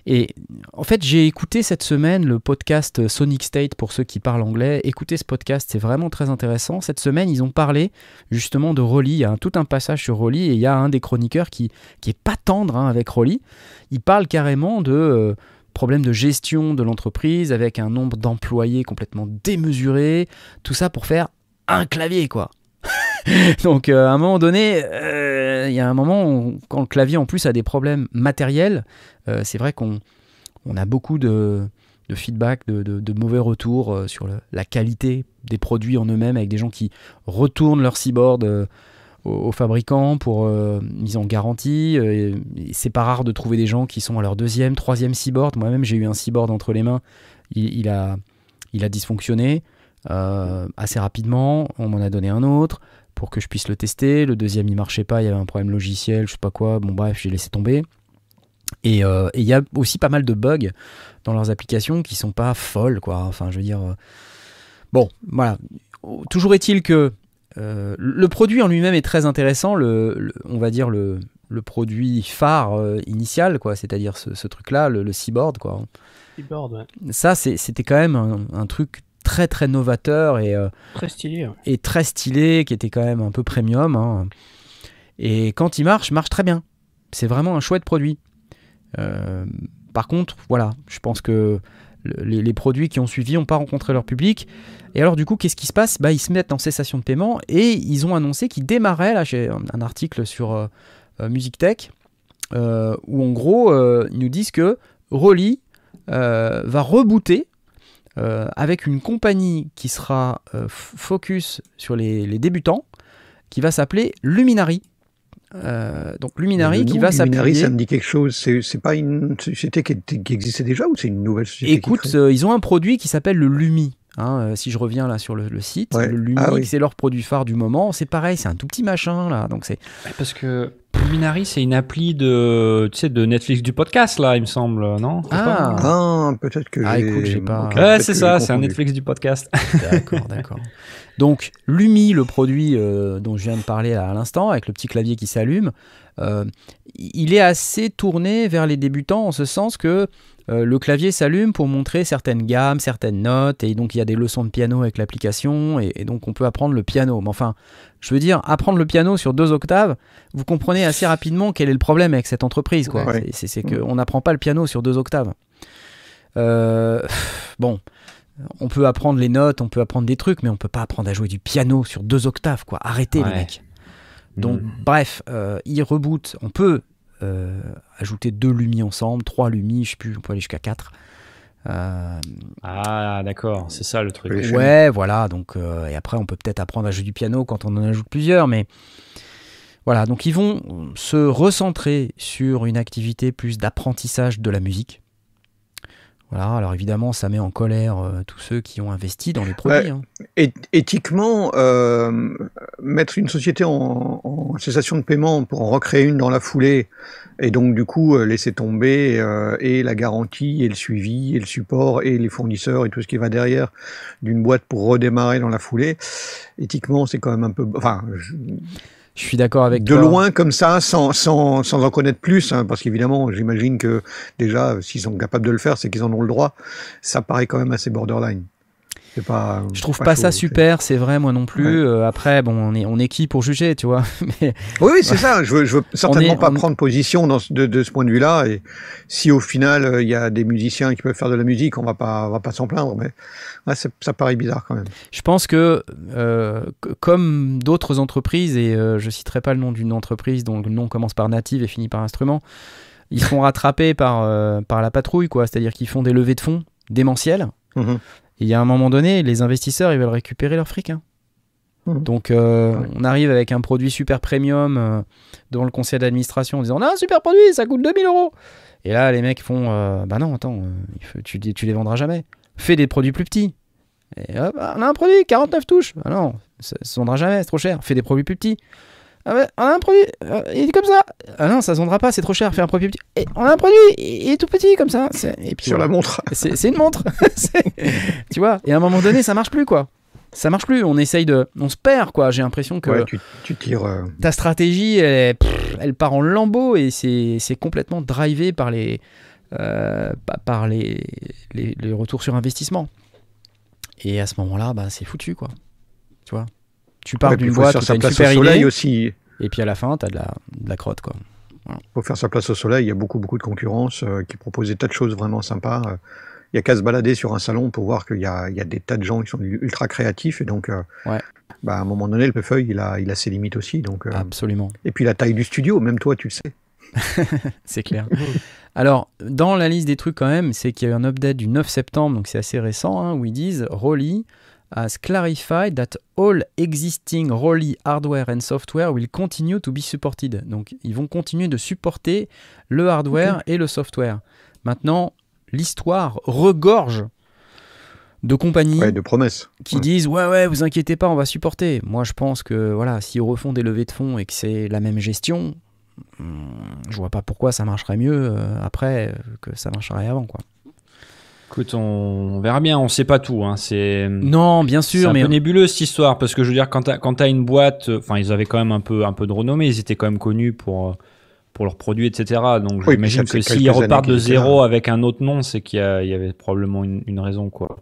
et en fait j'ai écouté cette semaine le podcast Sonic State pour ceux qui parlent anglais. Écoutez ce podcast c'est vraiment très intéressant. Cette semaine ils ont parlé justement de Rolly. Il y a tout un passage sur Rolly et il y a un des chroniqueurs qui qui est pas tendre hein, avec Rolly. Il parle carrément de euh, problème de gestion de l'entreprise avec un nombre d'employés complètement démesuré, tout ça pour faire un clavier quoi. Donc euh, à un moment donné, euh, il y a un moment où, quand le clavier en plus a des problèmes matériels, euh, c'est vrai qu'on on a beaucoup de, feedback, de, mauvais retours sur la qualité des produits en eux-mêmes avec des gens qui retournent leur cyborg aux, fabricants pour euh, mise en garantie. Euh, c'est pas rare de trouver des gens qui sont à leur deuxième, troisième seaboard. Moi-même, j'ai eu un seaboard entre les mains. Il, a, il a dysfonctionné euh, assez rapidement. On m'en a donné un autre pour que je puisse le tester. Le deuxième, il marchait pas. Il y avait un problème logiciel, je sais pas quoi. Bon, bref, j'ai laissé tomber. Et il y a aussi pas mal de bugs dans leurs applications qui sont pas folles, quoi. Enfin, je veux dire. Bon, voilà. Toujours est-il que euh, le produit en lui-même est très intéressant, le, on va dire le, produit phare euh, initial, quoi, c'est-à-dire ce, truc-là, le, Seaboard. Quoi. Ça, c'était quand même un, truc très très novateur et, euh, très stylé, et très stylé, qui était quand même un peu premium. Hein. Et quand il marche, marche très bien. C'est vraiment un chouette produit. par contre, voilà, je pense que les, produits qui ont suivi n'ont pas rencontré leur public. Et alors du coup, qu'est-ce qui se passe? Bah, Ils se mettent en cessation de paiement et ils ont annoncé qu'ils démarraient, là j'ai un article sur euh, euh, Music Tech, euh, où en gros, ils nous disent que Rolly va rebooter avec une compagnie qui sera focus sur les, débutants, qui va s'appeler Luminary. Donc Luminary qui va s'appuyer. Luminary, ça me dit quelque chose. C'est pas une société qui, existait déjà ou c'est une nouvelle société Écoute, ils ont un produit qui s'appelle le Lumi. Hein, si je reviens là sur le, site, le Lumi, ah c'est leur produit phare du moment. C'est pareil, c'est un tout petit machin là. Donc c'est. Parce que Luminary, c'est une appli de, tu sais, de Netflix du podcast, là, il me semble, non? Ah, ah peut-être que ah, écoute, j'ai pas. ouais, c'est ça, c'est un Netflix du podcast. D'accord, d'accord. Donc, Lumi, le produit euh, dont je viens de parler à l'instant, avec le petit clavier qui s'allume, euh, il est assez tourné vers les débutants en ce sens que euh, le clavier s'allume pour montrer certaines gammes, certaines notes, et donc il y a des leçons de piano avec l'application, et, donc on peut apprendre le piano. Mais enfin, je veux dire, apprendre le piano sur deux octaves, vous comprenez assez rapidement quel est le problème avec cette entreprise. quoi. C'est qu'on n'apprend pas le piano sur deux octaves. Euh, bon, on peut apprendre les notes, on peut apprendre des trucs, mais on peut pas apprendre à jouer du piano sur deux octaves, quoi. Arrêtez les mecs. Donc, hmm. bref, euh, il reboot. On peut euh, ajouter deux lumis ensemble, trois lumis, je sais plus, on peut aller jusqu'à quatre. Euh, ah d'accord, c'est ça le truc. Ouais, voilà. Donc euh, et après on peut peut-être apprendre à jouer du piano quand on en ajoute plusieurs, mais voilà. Donc ils vont se recentrer sur une activité plus d'apprentissage de la musique. Voilà, alors évidemment, ça met en colère euh, tous ceux qui ont investi dans les produits. Hein. Éthiquement, euh, mettre une société en, cessation de paiement pour en recréer une dans la foulée, et donc du coup euh, laisser tomber et la garantie, et le suivi, et le support, et les fournisseurs, et tout ce qui va derrière d'une boîte pour redémarrer dans la foulée, éthiquement, c'est quand même un peu... Enfin, je suis d'accord avec de loin comme ça, sans, sans, sans en connaître plus, hein, parce qu'évidemment, j'imagine que déjà, s'ils sont capables de le faire, c'est qu'ils en ont le droit. Ça paraît quand même assez borderline. Pas, je trouve pas, ça super, c'est vrai, moi non plus. Euh, après, bon, on est, on est qui pour juger, tu vois Mais... Oui, oui c'est ça. Je veux, je veux certainement pas prendre position dans, de, de, ce point de vue-là. Et si au final, euh, il y a des musiciens qui peuvent faire de la musique, on va pas, on va pas s'en plaindre. Mais ça paraît bizarre quand même. Je pense que, euh, comme d'autres entreprises, et euh, je citerai pas le nom d'une entreprise dont le nom commence par native et finit par instrument, ils sont rattrapés par, euh, par la patrouille, quoi. C'est-à-dire qu'ils font des levées de fonds démentielles. Mhm. Il y a un moment donné, les investisseurs, ils veulent récupérer leur fric. Hein. Mhm. Donc, on arrive avec un produit super premium devant le conseil d'administration en disant On a un super produit, ça coûte 2000 euros. Et là, les mecs font Bah non, attends, tu, tu les vendras jamais fais des produits plus petits. Et hop, on a un produit, 49 touches. Ah non, ça ne se vendra jamais, c'est trop cher. Fais des produits plus petits. Ah ouais, on a un produit, euh, il est comme ça. Ah non, ça se vendra pas, c'est trop cher. Fais un produit petit. Et on a un produit, il est tout petit comme ça. Et puis, Sur la montre. C'est une montre. tu vois, et à un moment donné, ça marche plus quoi. Ça marche plus, on essaye de. On se perd quoi. J'ai l'impression que. Ouais, tu, tu tires. Euh, ta stratégie, elle, elle part en lambeau et c'est complètement drivé par les euh, par les, les, retours sur investissement. Et à ce moment-là, bah, c'est foutu, quoi. Tu vois? Tu pars d'une boîte tu une super idée, aussi. et puis à la fin, tu as de la, de la crotte, quoi. Il faut faire sa place au soleil, il y a beaucoup, beaucoup de concurrence euh, qui proposent des tas de choses vraiment sympas. Il y a qu'à se balader sur un salon pour voir qu'il y, y a, des tas de gens qui sont ultra créatifs. Et donc, euh, ouais. bah, à un moment donné, le feuille, il a, il a ses limites aussi. Donc, Absolument. Et puis la taille du studio, même toi, tu le sais. c'est clair. Alors, dans la liste des trucs quand même, c'est qu'il y a eu un update du 9 septembre, donc c'est assez récent, hein, où ils disent Rolly has clarified that all existing Rolly hardware and software will continue to be supported. Donc, ils vont continuer de supporter le hardware et le software. Maintenant, l'histoire regorge de compagnies de promesses qui disent ouais ouais vous inquiétez pas on va supporter moi je pense que voilà s'ils refont des levées de fonds et que c'est la même gestion Hmm, je vois pas pourquoi ça marcherait mieux euh, après euh, que ça marcherait avant quoi. Écoute, on, verra bien, on sait pas tout. Hein. C'est non, bien sûr, un mais peu nébuleux cette histoire parce que je veux dire quand tu as une boîte, enfin ils avaient quand même un peu un peu de renommée, ils étaient quand même connus pour pour leurs produits, etc. Donc j'imagine que s'ils repartent de zéro avec un autre nom, c'est qu'il y, avait probablement une, une raison quoi.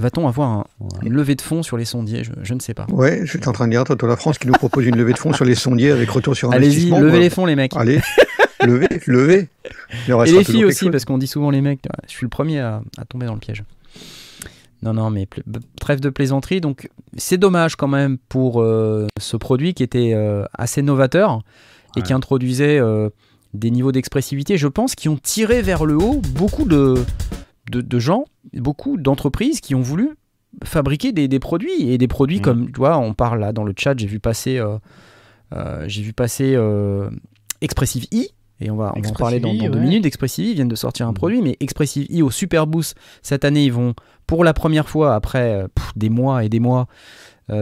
Va-t-on avoir une levée de fonds sur les sondiers? Je, ne sais pas. Ouais, je suis en train de dire, Toto La France qui nous propose une levée de fonds sur les sondiers avec retour sur investissement. Allez-y, levez les fonds, les mecs. Allez, levez, levez. Et les filles aussi, parce qu'on dit souvent les mecs. Je suis le premier à, tomber dans le piège. Non, non, mais trêve de plaisanterie. Donc, c'est dommage quand même pour euh, ce produit qui était euh, assez novateur et qui introduisait euh, des niveaux d'expressivité, je pense, qui ont tiré vers le haut beaucoup de, de, gens, beaucoup d'entreprises qui ont voulu fabriquer des, produits et des produits mm. comme tu vois on parle là dans le chat j'ai vu passer J'ai vu passer Expressive E, et on va, en parler dans, deux minutes. Expressive E viennent de sortir un mmh. produit, mais Expressive E au Super Boost, cette année, ils vont, pour la première fois, après des mois et des mois,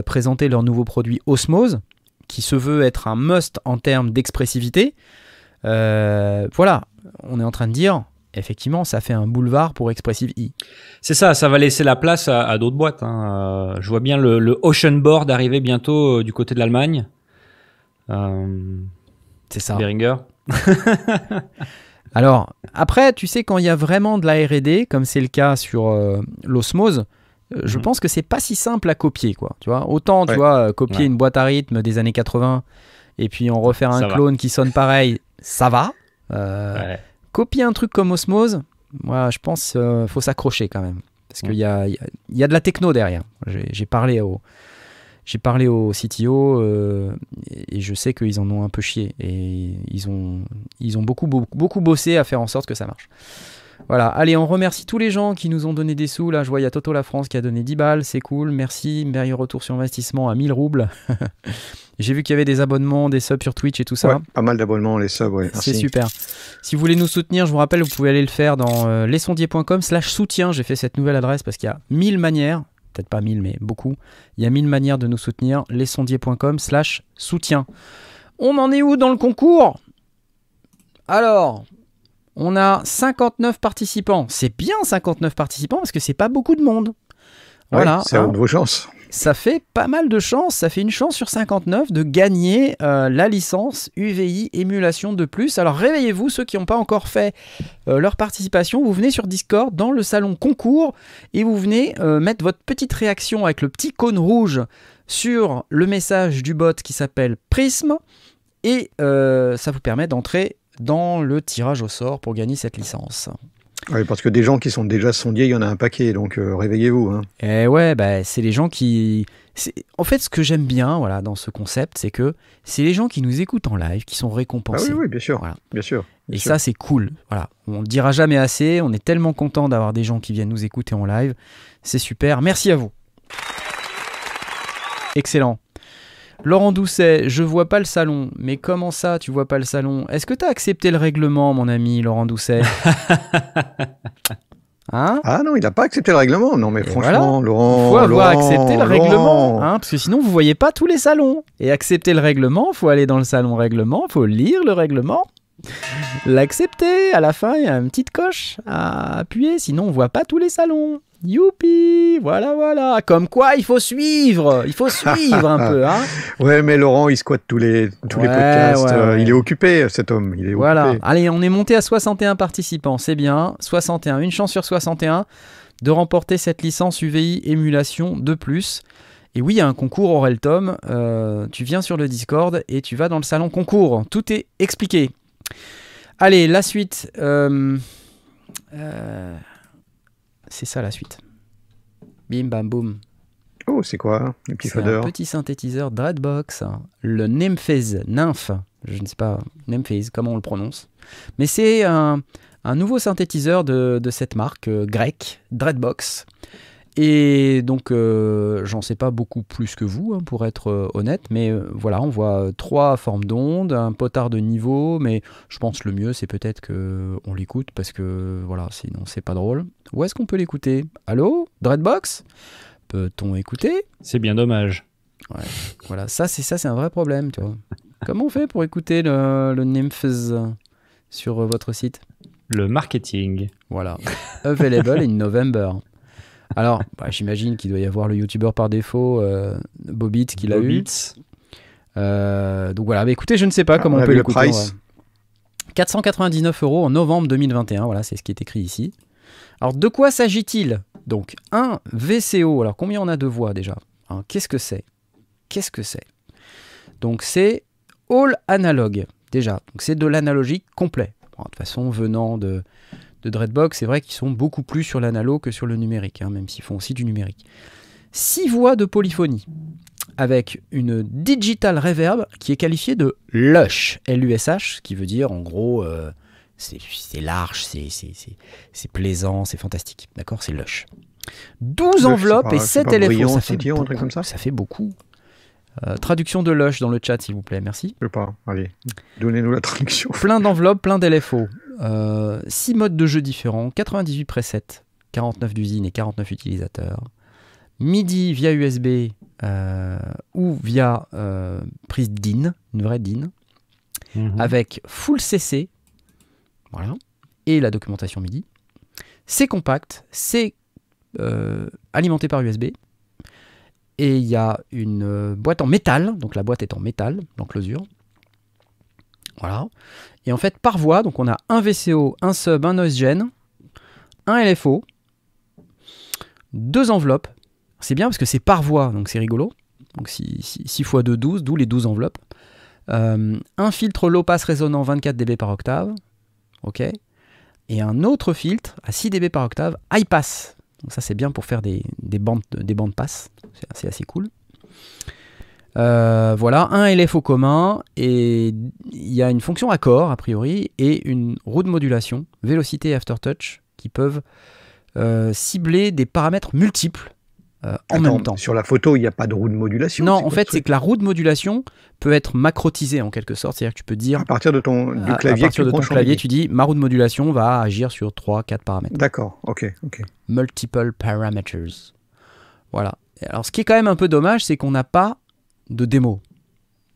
présenter leur nouveau produit Osmose, qui se veut être un must en termes d'expressivité. voilà, on est en train de dire, effectivement, ça fait un boulevard pour Expressive E. C'est ça, ça va laisser la place à, d'autres boîtes. Hein. Euh, je vois bien le, Ocean Board arriver bientôt euh, du côté de l'Allemagne. Euh, c'est ça. Behringer. Alors, après, tu sais, quand il y a vraiment de la RD, comme c'est le cas sur l'osmose, je mhm. pense que c'est pas si simple à copier, quoi. Tu vois, autant, tu vois, copier une boîte à rythme des années 80 et puis en refaire un clone qui sonne pareil, ça va. Copier un truc comme Osmose, moi je pense qu'il euh, faut s'accrocher quand même. Parce qu'il y a, y, a, de la techno derrière. J'ai parlé au, j'ai parlé au CTO euh, et je sais qu'ils en ont un peu chié. Et ils ont, ils ont beaucoup, beaucoup, beaucoup bossé à faire en sorte que ça marche. Voilà, allez, on remercie tous les gens qui nous ont donné des sous. Là, je vois, il y a Toto La France qui a donné 10 balles, c'est cool. Merci. Meilleur retour sur investissement à 1000 roubles. J'ai vu qu'il y avait des abonnements, des subs sur Twitch et tout ça. pas mal d'abonnements, les subs. C'est super. Si vous voulez nous soutenir, je vous rappelle, vous pouvez aller le faire dans euh, lesondiers.com slash soutien. J'ai fait cette nouvelle adresse parce qu'il y a 1000 manières, peut-être pas 1000, mais beaucoup. Il y a 1000 manières de nous soutenir. lesondiers.com slash soutien. On en est où dans le concours? Alors, on a 59 participants. C'est bien 59 participants parce que c'est pas beaucoup de monde. Voilà. c'est hein. de vos chances ça fait pas mal de chance, ça fait une chance sur 59 de gagner euh, la licence UVI émulation de plus. Alors réveillez-vous, ceux qui n'ont pas encore fait euh, leur participation, vous venez sur Discord dans le salon concours et vous venez euh, mettre votre petite réaction avec le petit cône rouge sur le message du bot qui s'appelle Prism et ça vous permet d'entrer dans le tirage au sort pour gagner cette licence. Oui, parce que des gens qui sont déjà sondiers, il y en a un paquet, donc euh, réveillez-vous. Hein. Eh ouais, bah, c'est les gens qui. En fait, ce que j'aime bien voilà, dans ce concept, c'est que c'est les gens qui nous écoutent en live qui sont récompensés. Ah oui, oui, bien sûr. Bien sûr Et ça, c'est cool. Voilà. On ne dira jamais assez. On est tellement content d'avoir des gens qui viennent nous écouter en live. C'est super. Merci à vous. Excellent. Laurent Doucet, je vois pas le salon. Mais comment ça, tu vois pas le salon? Est-ce que tu as accepté le règlement, mon ami Laurent Doucet? Hein? Ah non, il n'a pas accepté le règlement. Non, mais franchement, Laurent. Il faut avoir accepté le règlement. Hein, parce que sinon, vous voyez pas tous les salons. Et accepter le règlement, faut aller dans le salon règlement, faut lire le règlement, l'accepter. À la fin, il y a une petite coche à appuyer. Sinon, on voit pas tous les salons. Youpi Voilà, voilà. Comme quoi, il faut suivre. Il faut suivre un peu. Hein ouais, mais Laurent, il squatte tous les, tous les podcasts. Euh, il est occupé, cet homme. Il est voilà. Allez, on est monté à 61 participants. C'est bien. 61. Une chance sur 61 de remporter cette licence UVI émulation de plus. Et oui, il y a un concours Aurel Tom. Euh, tu viens sur le Discord et tu vas dans le salon concours. Tout est expliqué. Allez, la suite. Euh, euh c'est ça la suite. Bim bam boum. Oh, c'est quoi un petit synthétiseur Dreadbox, le Nemphase, Nymph, je ne sais pas, Nemphase, comment on le prononce. Mais c'est un, nouveau synthétiseur de, cette marque euh, grecque, Dreadbox, et donc, euh, j'en sais pas beaucoup plus que vous, hein, pour être euh, honnête, mais euh, voilà, on voit trois formes d'ondes, un potard de niveau, mais je pense le mieux, c'est peut-être qu'on l'écoute, parce que voilà, sinon c'est pas drôle. Où est-ce qu'on peut l'écouter? Allô? Dreadbox? Peut-on écouter? C'est bien dommage. Ouais, voilà, ça c'est ça, c'est un vrai problème, tu vois. Comment on fait pour écouter le, le Nymphs sur votre site? Le marketing. Voilà. Available in November. Alors, bah, j'imagine qu'il doit y avoir le youtubeur par défaut, euh, Bobit, qui l'a eu. Euh, donc voilà, mais écoutez, je ne sais pas comment on, peut l'écouter. 499 euros en novembre 2021, voilà, c'est ce qui est écrit ici. Alors, de quoi s'agit-il? Donc, un VCO. Alors, combien on a de voix déjà? Hein, Qu'est-ce que c'est? Qu'est-ce que c'est? Donc, c'est All Analog, déjà. Donc, c'est de l'analogique complet. de toute façon, venant de, de Dreadbox, c'est vrai qu'ils sont beaucoup plus sur l'analo que sur le numérique, hein, même s'ils font aussi du numérique. Six voix de polyphonie, avec une digital reverb qui est qualifiée de lush, L-U-S-H, ce qui veut dire en gros euh, c'est large, c'est plaisant, c'est fantastique. D'accord C'est lush. 12 enveloppes et 7 éléphants. Ça fait, truc comme ça ça fait beaucoup. Euh, traduction de Lush dans le chat, s'il vous plaît, merci. Je sais pas, allez, donnez-nous la traduction. Plein d'enveloppes, plein d'LFO. 6 euh, modes de jeu différents, 98 presets, 49 d'usine et 49 utilisateurs. MIDI via USB euh, ou via prise DIN, une vraie DIN, mhm. avec full CC, voilà, et la documentation MIDI. C'est compact, c'est alimenté par USB, et il y a une euh, boîte en métal, donc la boîte est en métal, l'enclosure. Voilà. Et en fait, par voie, donc on a un VCO, un sub, un noise gen, un LFO, deux enveloppes. C'est bien parce que c'est par voie, donc c'est rigolo. Donc 6, x 2, 12, d'où les 12 enveloppes. Euh, un filtre low pass résonnant 24 dB par octave. OK. Et un autre filtre à 6 dB par octave, high pass. Donc ça c'est bien pour faire des, bandes, des bandes passe, c'est assez cool. Euh, voilà, un LFO commun et il y a une fonction accord a priori et une roue de modulation, vélocité et aftertouch qui peuvent euh, cibler des paramètres multiples euh, en même temps. Sur la photo, il n'y a pas de roue de modulation. Non, en fait, c'est que la roue de modulation peut être macrotisée en quelque sorte. C'est-à-dire que tu peux dire. À partir de ton du clavier, à partir de ton clavier, tu dis ma roue de modulation va agir sur 3-4 paramètres. D'accord, ok, ok. Multiple parameters. Voilà. Alors, ce qui est quand même un peu dommage, c'est qu'on n'a pas de démo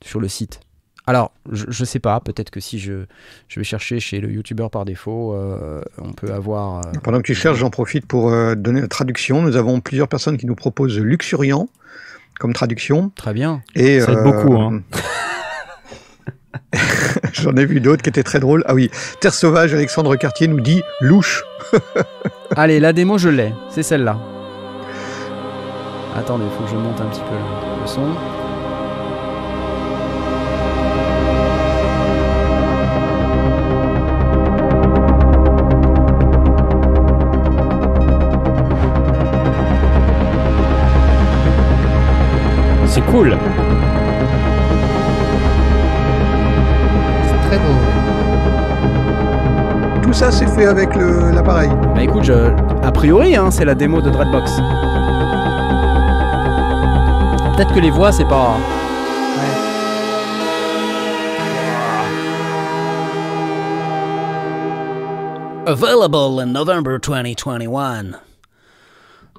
sur le site. Alors, je, ne sais pas, peut-être que si je, je vais chercher chez le youtubeur par défaut, euh, on peut avoir. Euh, Pendant que tu cherches, j'en profite pour euh, donner la traduction. Nous avons plusieurs personnes qui nous proposent luxuriant comme traduction. Très bien. Et, Ça aide beaucoup. Hein. J'en ai vu d'autres qui étaient très drôles. Ah oui, Terre Sauvage, Alexandre Cartier nous dit louche. Allez, la démo, je l'ai. C'est celle-là. Attendez, il faut que je monte un petit peu le son. Cool. C'est très beau. Tout ça, c'est fait avec l'appareil. Bah écoute, je, a priori, hein, c'est la démo de Dreadbox. Peut-être que les voix, c'est pas. Available in November 2021.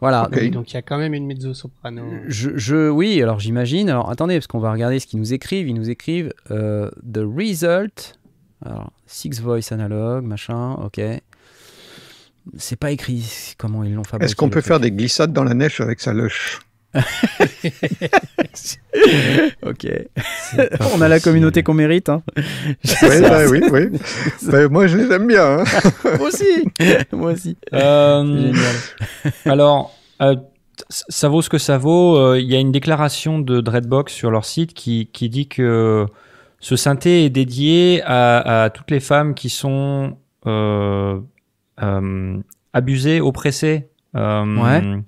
Voilà. Donc il y a quand même une mezzo soprano. Je, oui, alors j'imagine. Alors attendez, parce qu'on va regarder ce qu'ils nous écrivent. Ils nous écrivent euh, The Result. Alors, Six Voice Analog, machin, ok. C'est pas écrit comment ils l'ont fabriqué. Est-ce qu'on peut faire des glissades dans la neige avec sa lush ok. On a la communauté qu'on mérite. Hein. Bah oui, oui, bah, moi, je les aime bien. Hein. moi aussi. moi aussi. Euh, génial. Alors, euh, ça vaut ce que ça vaut. Euh, il y a une déclaration de Dreadbox sur leur site qui, qui dit que ce synthé est dédié à, à toutes les femmes qui sont abusées, oppressées. ouais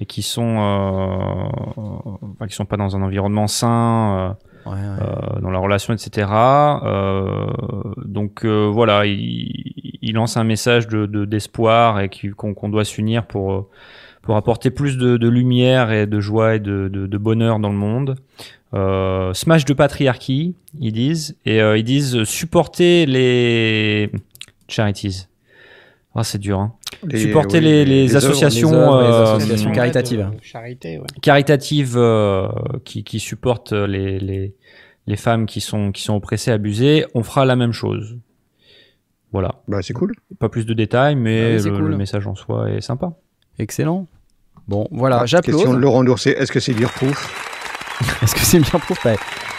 et qui sont euh, qui sont pas dans un environnement sain euh, euh, dans la relation etc donc voilà il, il, lance un message de d'espoir et qu'on doit s'unir pour pour apporter plus de, de, lumière et de joie et de, de, de bonheur dans le monde. Euh, smash de patriarchie, ils disent, et ils disent supporter les charities. Ah, c'est dur. Hein. Supporter les, associations, caritatives. Caritatives euh, qui, qui, supportent les, les, les, femmes qui sont, qui sont oppressées, abusées. On fera la même chose. Voilà. Bah, c'est cool. Pas plus de détails, mais ah le, message en soi est sympa. Excellent. Bon, voilà, ah, j'applause. Question de Laurent Dourcet, est-ce que c'est dire proof Est-ce que c'est bien pour?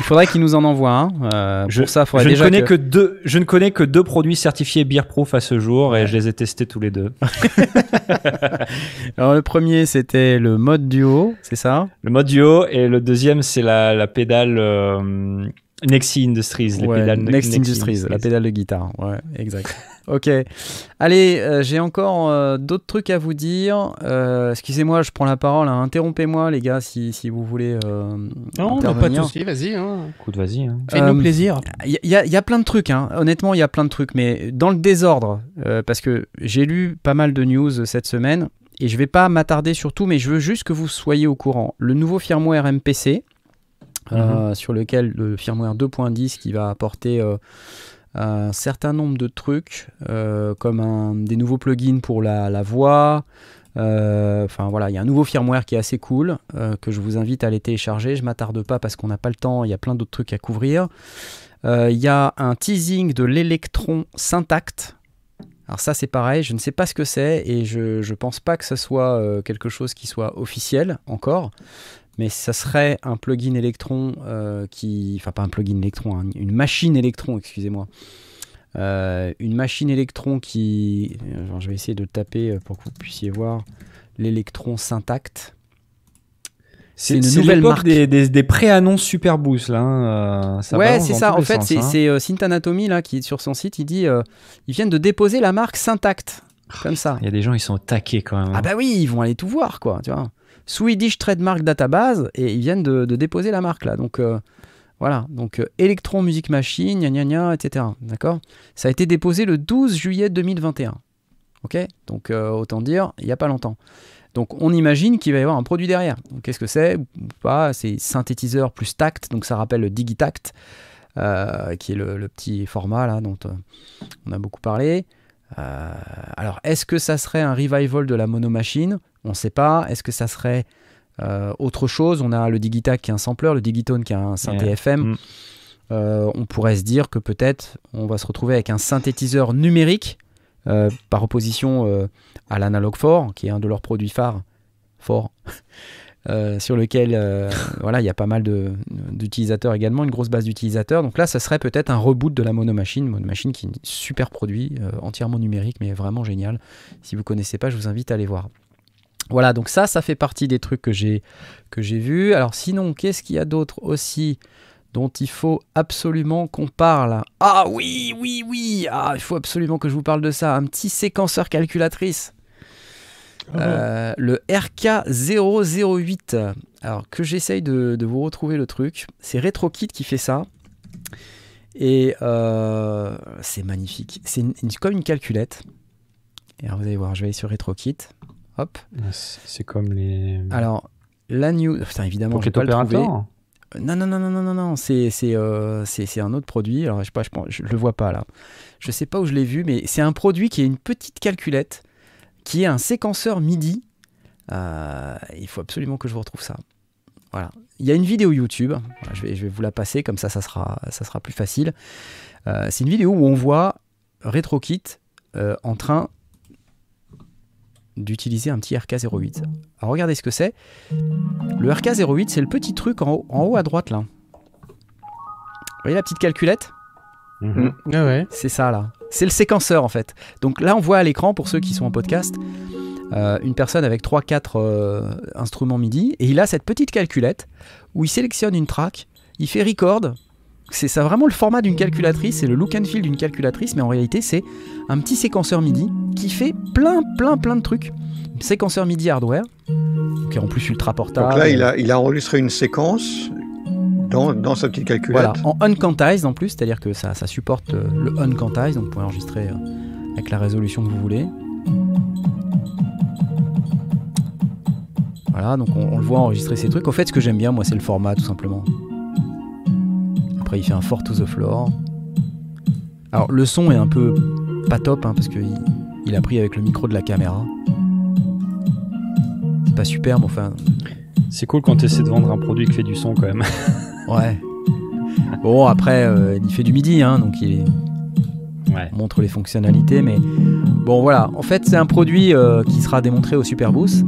Il faudrait qu'il nous en envoie un. Euh, je, pour ça, je ne connais que... deux. Je ne connais que deux produits certifiés beer proof à ce jour et je les ai testés tous les deux. Alors le premier c'était le mode duo, c'est ça? Le mode duo et le deuxième c'est la, la pédale euh, Nexi Industries. Les pédales Next Industries, la pédale de guitare. Ouais, exact. Ok. Allez, euh, j'ai encore euh, d'autres trucs à vous dire. Euh, excusez-moi, je prends la parole. Hein. Interrompez-moi, les gars, si, si vous voulez. non, pas de soucis, vas-y. Hein. Écoute, vas-y. Hein. Fais-nous plaisir. Il y, y, a plein de trucs. Hein. Honnêtement, il y a plein de trucs. Mais dans le désordre, parce que j'ai lu pas mal de news cette semaine. Et je vais pas m'attarder sur tout, mais je veux juste que vous soyez au courant. Le nouveau firmware MPC, mhm. sur lequel le firmware 2.10 qui va apporter un certain nombre de trucs, comme des nouveaux plugins pour la, voix. Enfin voilà, il y a un nouveau firmware qui est assez cool, que je vous invite à aller télécharger. Je m'attarde pas parce qu'on n'a pas le temps, il y a plein d'autres trucs à couvrir. Il y a un teasing de l'électron Syntact alors ça c'est pareil, je ne sais pas ce que c'est et je pense pas que ce soit euh, quelque chose qui soit officiel encore, mais ça serait un plugin Electron euh, qui... Enfin pas un plugin Electron, hein, une machine Electron, excusez-moi. Euh, une machine Electron qui... je vais essayer de taper pour que vous puissiez voir l'électron Syntact. C'est une nouvelle marque. Des, des, des pré-annonces Super Boost là. Hein, euh, ouais, c'est ça. En fait, c'est hein. euh, Synth Anatomy là qui sur son site, il dit, euh, ils viennent de déposer la marque Syntact, comme ça. Il y a des gens, ils sont taqués quand même. Hein. Ah bah oui, ils vont aller tout voir quoi, tu vois. Swedish Trademark Database et ils viennent de, déposer la marque là. Donc voilà, donc Electron Music Machine, gna gna etc. D'accord? Ça a été déposé le 12 juillet 2021. Ok? Donc autant dire, il n'y a pas longtemps. Donc on imagine qu'il va y avoir un produit derrière. Qu'est-ce que c'est? Pas C'est synthétiseur plus tact, donc ça rappelle le Digitact, euh, qui est le, petit format là dont euh, on a beaucoup parlé. Euh, alors est-ce que ça serait un revival de la monomachine? On ne sait pas. Est-ce que ça serait autre chose? On a le Digitact qui est un sampler, le Digitone qui est un synthé FM. Mm. on pourrait se dire que peut-être on va se retrouver avec un synthétiseur numérique euh, par opposition euh, à l'analogue fort, qui est un de leurs produits phares, fort, euh, sur lequel voilà, il y a pas mal d'utilisateurs également, une grosse base d'utilisateurs. Donc là, ça serait peut-être un reboot de la monomachine, monomachine qui est un super produit, entièrement numérique, mais vraiment génial. Si vous connaissez pas, je vous invite à aller voir. Voilà, donc ça, ça fait partie des trucs que j'ai que j'ai vus. Alors sinon, qu'est-ce qu'il y a d'autre aussi dont il faut absolument qu'on parle? Ah oui, oui, oui, ah, il faut absolument que je vous parle de ça. Un petit séquenceur calculatrice. Ah euh, le RK008. Alors que j'essaye de, vous retrouver le truc. C'est RetroKit qui fait ça. Et euh, c'est magnifique. C'est comme une calculette. Et alors vous allez voir, je vais aller sur RetroKit. Hop. C'est comme les. Alors, la news. Putain, évidemment, vais pas le trouver. Non, non, non, non, non, non, non, c'est euh, un autre produit. Alors, je sais pas, je, le vois pas là. Je sais pas où je l'ai vu, mais c'est un produit qui est une petite calculette, qui est un séquenceur MIDI. Euh, il faut absolument que je vous retrouve ça. Voilà. Il y a une vidéo YouTube. je, vais, je vais vous la passer, comme ça, ça sera, ça sera plus facile. Euh, c'est une vidéo où on voit RetroKit en train d'utiliser un petit RK08. Alors regardez ce que c'est. Le RK08, c'est le petit truc en haut, à droite là. Vous voyez la petite calculette? Mhm. ah ouais. C'est ça là. C'est le séquenceur en fait. Donc là on voit à l'écran, pour ceux qui sont en podcast, euh, une personne avec 3-4 euh, instruments MIDI, et il a cette petite calculette où il sélectionne une track, il fait record, c'est ça vraiment le format d'une calculatrice, c'est le look and feel d'une calculatrice, mais en réalité c'est un petit séquenceur MIDI qui fait plein plein plein de trucs. Séquenceur MIDI hardware, qui est en plus ultra portable. Donc là il a, il a enregistré une séquence dans, dans, sa petite calculette. Voilà, en unquantized en plus, c'est-à-dire que ça, ça supporte euh, le unquantized, donc vous pouvez enregistrer euh, avec la résolution que vous voulez. Voilà, donc on, on le voit enregistrer ces trucs. Au fait, ce que j'aime bien, moi, c'est le format, tout simplement il fait un fort to the floor. Alors le son est un peu pas top hein, parce qu'il il a pris avec le micro de la caméra. C'est pas super, mais enfin. C'est cool quand tu essaies de vendre un produit qui fait du son quand même. ouais. Bon, après, euh, il fait du midi, hein, donc il montre les fonctionnalités. Mais bon, voilà. En fait, c'est un produit euh, qui sera démontré au Super Boost.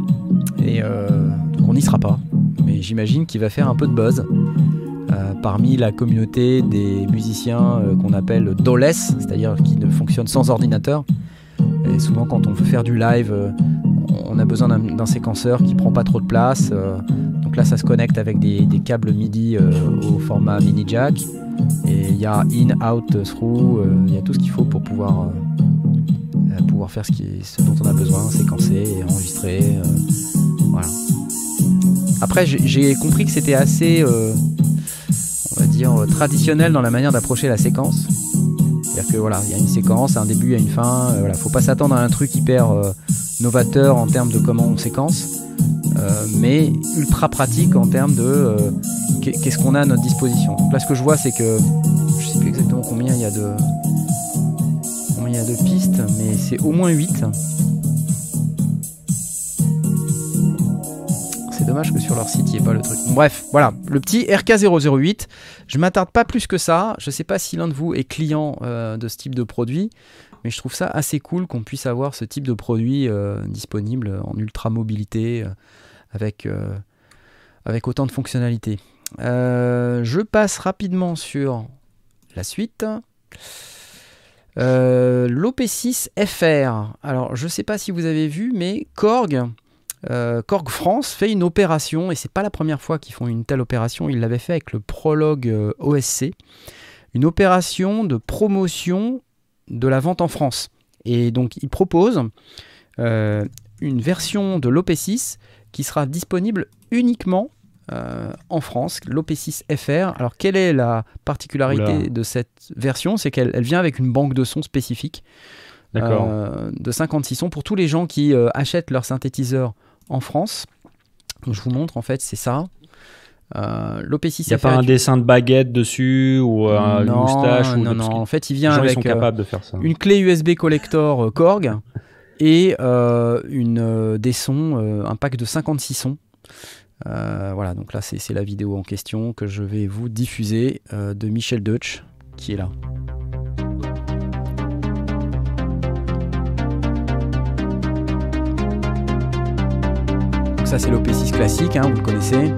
Et euh, on n'y sera pas. Mais j'imagine qu'il va faire un peu de buzz. Euh, parmi la communauté des musiciens euh, qu'on appelle doles, c'est-à-dire qui ne fonctionnent sans ordinateur. Et souvent, quand on veut faire du live, euh, on a besoin d'un séquenceur qui prend pas trop de place. donc là, ça se connecte avec des, câbles MIDI au format mini jack. Et il y a in, out, through, il y a tout ce qu'il faut pour pouvoir, pouvoir faire ce, dont on a besoin, séquencer et enregistrer. Après, j'ai compris que c'était assez euh, traditionnel dans la manière d'approcher la séquence. C'est-à-dire que voilà, il y a une séquence, un début, il y a une fin. Euh, voilà, faut pas s'attendre à un truc hyper euh, novateur en termes de comment on séquence. mais ultra pratique en termes de qu'est-ce qu'on a à notre disposition. là, ce que je vois, c'est que je sais plus exactement combien il y a de combien il y a de pistes, mais c'est au moins 8. Dommage que sur leur site il n'y ait pas le truc. bref, voilà, le petit RK008. Je m'attarde pas plus que ça. Je sais pas si l'un de vous est client euh, de ce type de produit, mais je trouve ça assez cool qu'on puisse avoir ce type de produit euh, disponible en ultra mobilité euh, avec, avec autant de fonctionnalités. je passe rapidement sur la suite. L'OP6 FR. Alors, je ne sais pas si vous avez vu, mais Korg euh, Korg France fait une opération, et c'est pas la première fois qu'ils font une telle opération, ils l'avaient fait avec le prologue euh, OSC, une opération de promotion de la vente en France. Et donc ils proposent euh, une version de l'OP6 qui sera disponible uniquement en France, l'OP6 FR. Alors quelle est la particularité de cette version? C'est qu'elle vient avec une banque de sons spécifique. de 56 sons pour tous les gens qui achètent leur synthétiseur en France. je vous montre, en fait, c'est ça. Euh, L'OP6 Il n'y a pas un dessin de baguette dessus ou un moustache Non, ou non, en fait, il vient avec euh, de faire ça. une clé USB collector euh, Korg et une, des sons, un pack de 56 sons. voilà, donc là, c'est la vidéo en question que je vais vous diffuser de Michel Deutsch qui est là. Ça c'est l'OP6 classique, hein, vous le connaissez.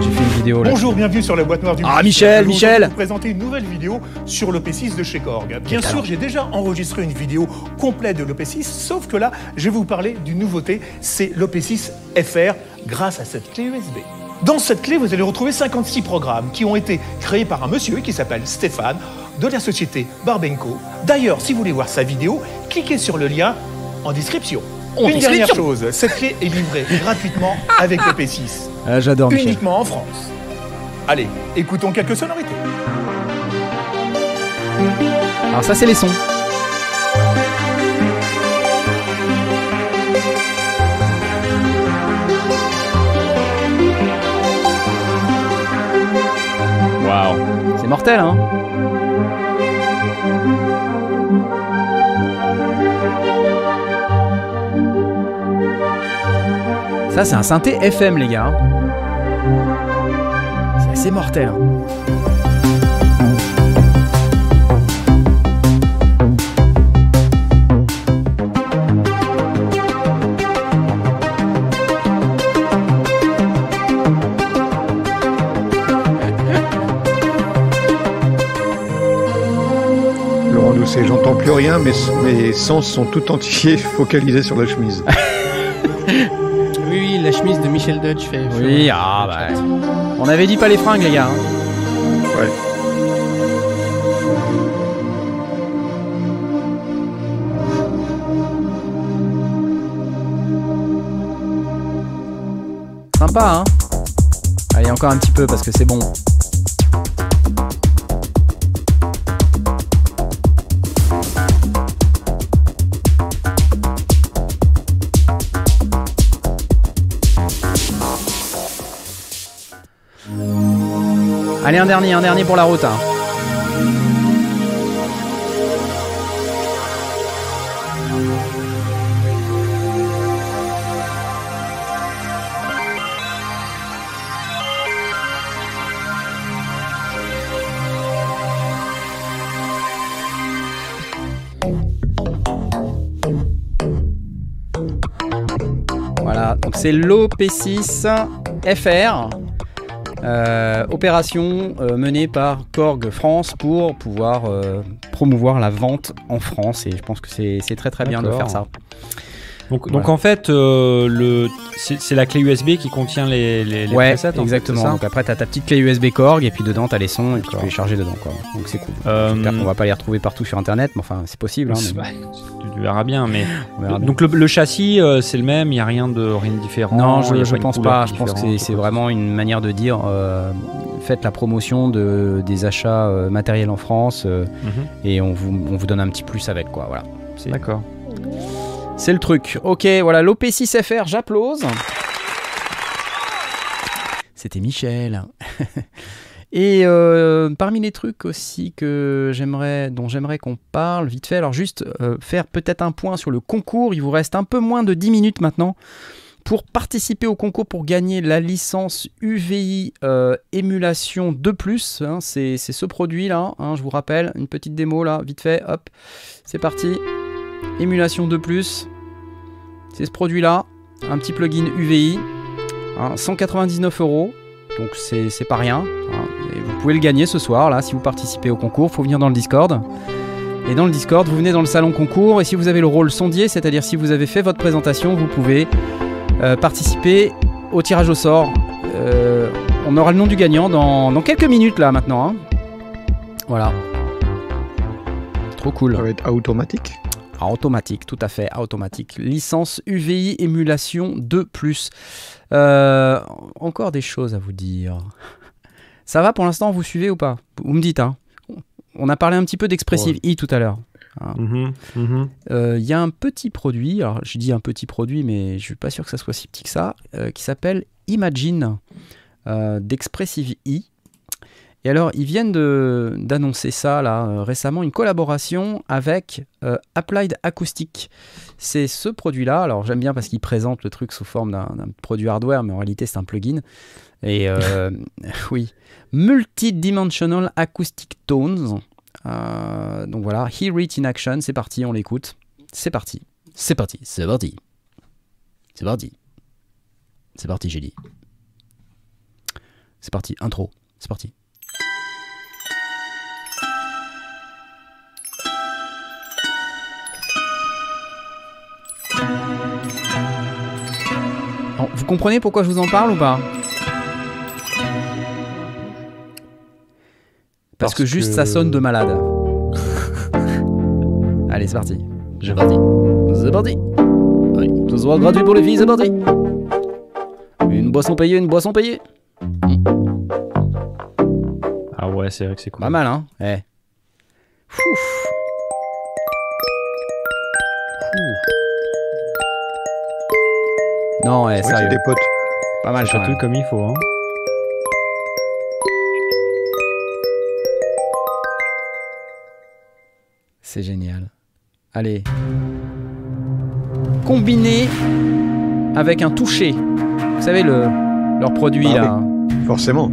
J'ai fait une vidéo là. Bonjour, bienvenue sur la boîte noire du Ah Michel, Michel Je vais vous présenter une nouvelle vidéo sur l'OP6 de chez Korg. Bien sûr, j'ai déjà enregistré une vidéo complète de l'OP6, sauf que là, je vais vous parler d'une nouveauté, c'est l'OP6 FR grâce à cette clé USB. Dans cette clé, vous allez retrouver 56 programmes qui ont été créés par un monsieur qui s'appelle Stéphane de la société Barbenco. D'ailleurs, si vous voulez voir sa vidéo, cliquez sur le lien en description. Une dernière chose, cette clé est livrée gratuitement avec le P6. Ah, J'adore. Uniquement en France. Allez, écoutons quelques sonorités. Alors ça, c'est les sons. Waouh. C'est mortel, hein Ça, c'est un synthé FM, les gars. C'est assez mortel. Hein. J'entends plus rien, mais mes sens sont tout entiers focalisés sur la chemise. la chemise de Michel Dutch fait. Oui, ah bah. On avait dit pas les fringues, les gars. Hein. Ouais. Sympa, hein Allez, encore un petit peu parce que c'est bon. Allez, un dernier, un dernier pour la route. Hein. Voilà, donc c'est l'OP6 FR. Euh, opération euh, menée par Korg France pour pouvoir euh, promouvoir la vente en France et je pense que c'est très très bien de faire ça. Donc, donc en fait, le c'est la clé USB qui contient les, les, les ouais, exactement. donc après, tu as ta petite clé USB Korg et puis dedans, tu as les sons et puis tu peux les charger dedans. Quoi. Donc c'est cool. On va pas les retrouver partout sur internet, mais enfin, c'est possible. Hein, tu, verras bien. Mais donc le, châssis, euh, c'est le même. Il n'y a rien de rien de différent. Non, je, ne pense pas. Je pense que c'est vraiment une manière de dire. Euh, faites la promotion de, des achats matériels en France mhm. et on vous, on vous donne un petit plus avec quoi. Voilà. D'accord. C'est le truc. Ok, voilà, l'OP6FR, j'applause. C'était Michel. Et euh, parmi les trucs aussi que j'aimerais, dont j'aimerais qu'on parle vite fait, alors juste euh, faire peut-être un point sur le concours. Il vous reste un peu moins de 10 minutes maintenant pour participer au concours pour gagner la licence UVI euh, émulation 2 hein, c'est ce produit là, hein, je vous rappelle, une petite démo là, vite fait, hop, c'est parti. Émulation 2 c'est ce produit là, un petit plugin UVI, 199 hein, euros. Donc c'est pas rien. Hein. vous pouvez le gagner ce soir là si vous participez au concours. Faut venir dans le Discord. Et dans le Discord, vous venez dans le salon concours et si vous avez le rôle sondier, c'est-à-dire si vous avez fait votre présentation, vous pouvez euh, participer au tirage au sort. Euh, on aura le nom du gagnant dans, quelques minutes là maintenant. Hein. Voilà. Trop cool. Ça va être automatique automatique, tout à fait, automatique. Licence UVI émulation 2 euh, encore des choses à vous dire. Ça va pour l'instant, vous suivez ou pas? Vous me dites, hein. On a parlé un petit peu d'Expressive E tout à l'heure. Hein. Mhm, mhm. Euh, il y a un petit produit, alors je dis un petit produit, mais je suis pas sûr que ça soit si petit que ça, euh, qui s'appelle Imagine d'Expressive E. Et alors, ils viennent d'annoncer ça là euh, récemment, une collaboration avec euh, Applied Acoustic. C'est ce produit-là. Alors, j'aime bien parce qu'ils présentent le truc sous forme d'un produit hardware, mais en réalité, c'est un plugin. Et euh, oui, Multidimensional Acoustic Tones. donc voilà, Hear It in Action. C'est parti, on l'écoute. C'est parti. C'est parti. C'est parti. C'est parti. C'est parti, j'ai dit. C'est parti, intro. C'est parti. Vous comprenez pourquoi je vous en parle ou pas Parce, que juste ça sonne de malade. Allez, c'est parti. J'ai parti. C'est parti. Oui, ce soir gratuit pour les filles, c'est parti. Une boisson payée, une boisson payée. Ah ouais, c'est vrai que c'est cool. Pas mal, hein Eh. Non, ouais, c'est des potes. Pas mal, tout comme il faut. Hein. C'est génial. Allez. Combiné avec un toucher. Vous savez, le, leur produit ah là. Forcément.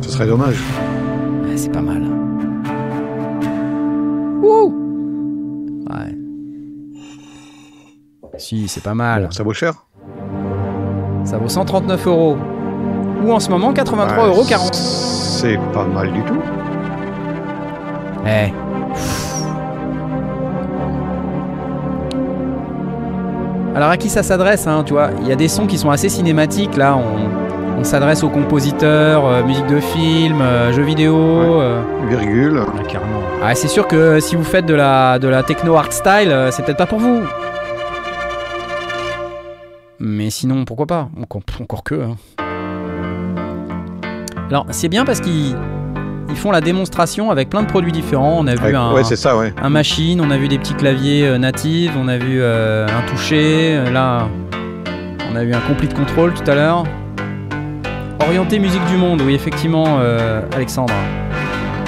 Ce serait dommage. c'est pas mal. Si, c'est pas mal. ça vaut cher Ça vaut 139 euros. Ou en ce moment 83,40 euros. C'est pas mal du tout. Eh. Alors à qui ça s'adresse, hein, tu vois? Il y a des sons qui sont assez cinématiques, là. On, s'adresse aux compositeurs, euh, musique de film, euh, jeux vidéo. Euh. Virgule. Ah, c'est sûr que si vous faites de la, de la techno art style, c'est peut-être pas pour vous. Mais sinon, pourquoi pas encore, que. Hein. Alors, c'est bien parce qu'ils font la démonstration avec plein de produits différents. On a vu un, un machine, on a vu des petits claviers euh, natifs, on a vu euh, un toucher. Euh, là, on a vu un complete control tout à l'heure. Orienté musique du monde, oui, effectivement, Alexandre.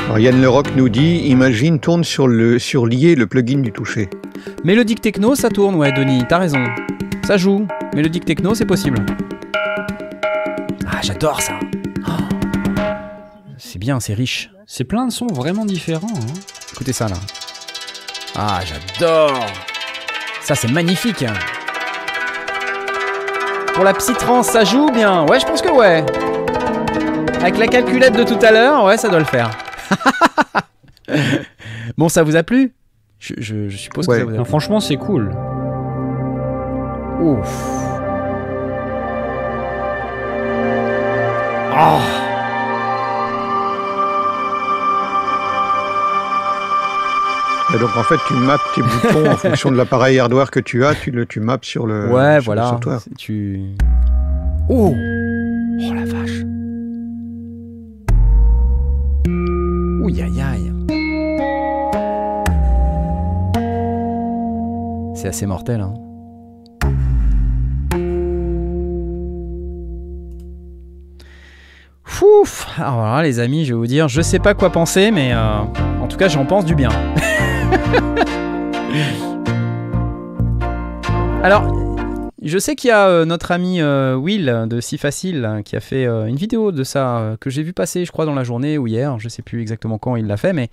Alors Yann Leroc nous dit Imagine tourne sur, le, sur lié le plugin du toucher. Mélodique techno, ça tourne, ouais, Denis, t'as raison. Ça joue. Mélodique techno, c'est possible. Ah, j'adore ça. Oh. C'est bien, c'est riche. C'est plein de sons vraiment différents. Hein. Écoutez ça là. Ah, j'adore. Ça, c'est magnifique. Pour la psytrance, ça joue bien. Ouais, je pense que ouais. Avec la calculette de tout à l'heure, ouais, ça doit le faire. bon, ça vous a plu? Je, suppose que ça vous a plu. franchement, c'est cool. Ouf. Oh. Et donc en fait, tu maps tes boutons en fonction de l'appareil hardware que tu as, tu le tu maps sur le Ouais, sur voilà. Le software. Tu Oh Oh la vache. Ouh aïe aïe. C'est assez mortel hein. Alors là, les amis, je vais vous dire, je sais pas quoi penser, mais euh, en tout cas, j'en pense du bien. Alors, je sais qu'il y a euh, notre ami euh, Will de Si Facile hein, qui a fait une vidéo de ça que j'ai vu passer, je crois, dans la journée ou hier. Je sais plus exactement quand il l'a fait, mais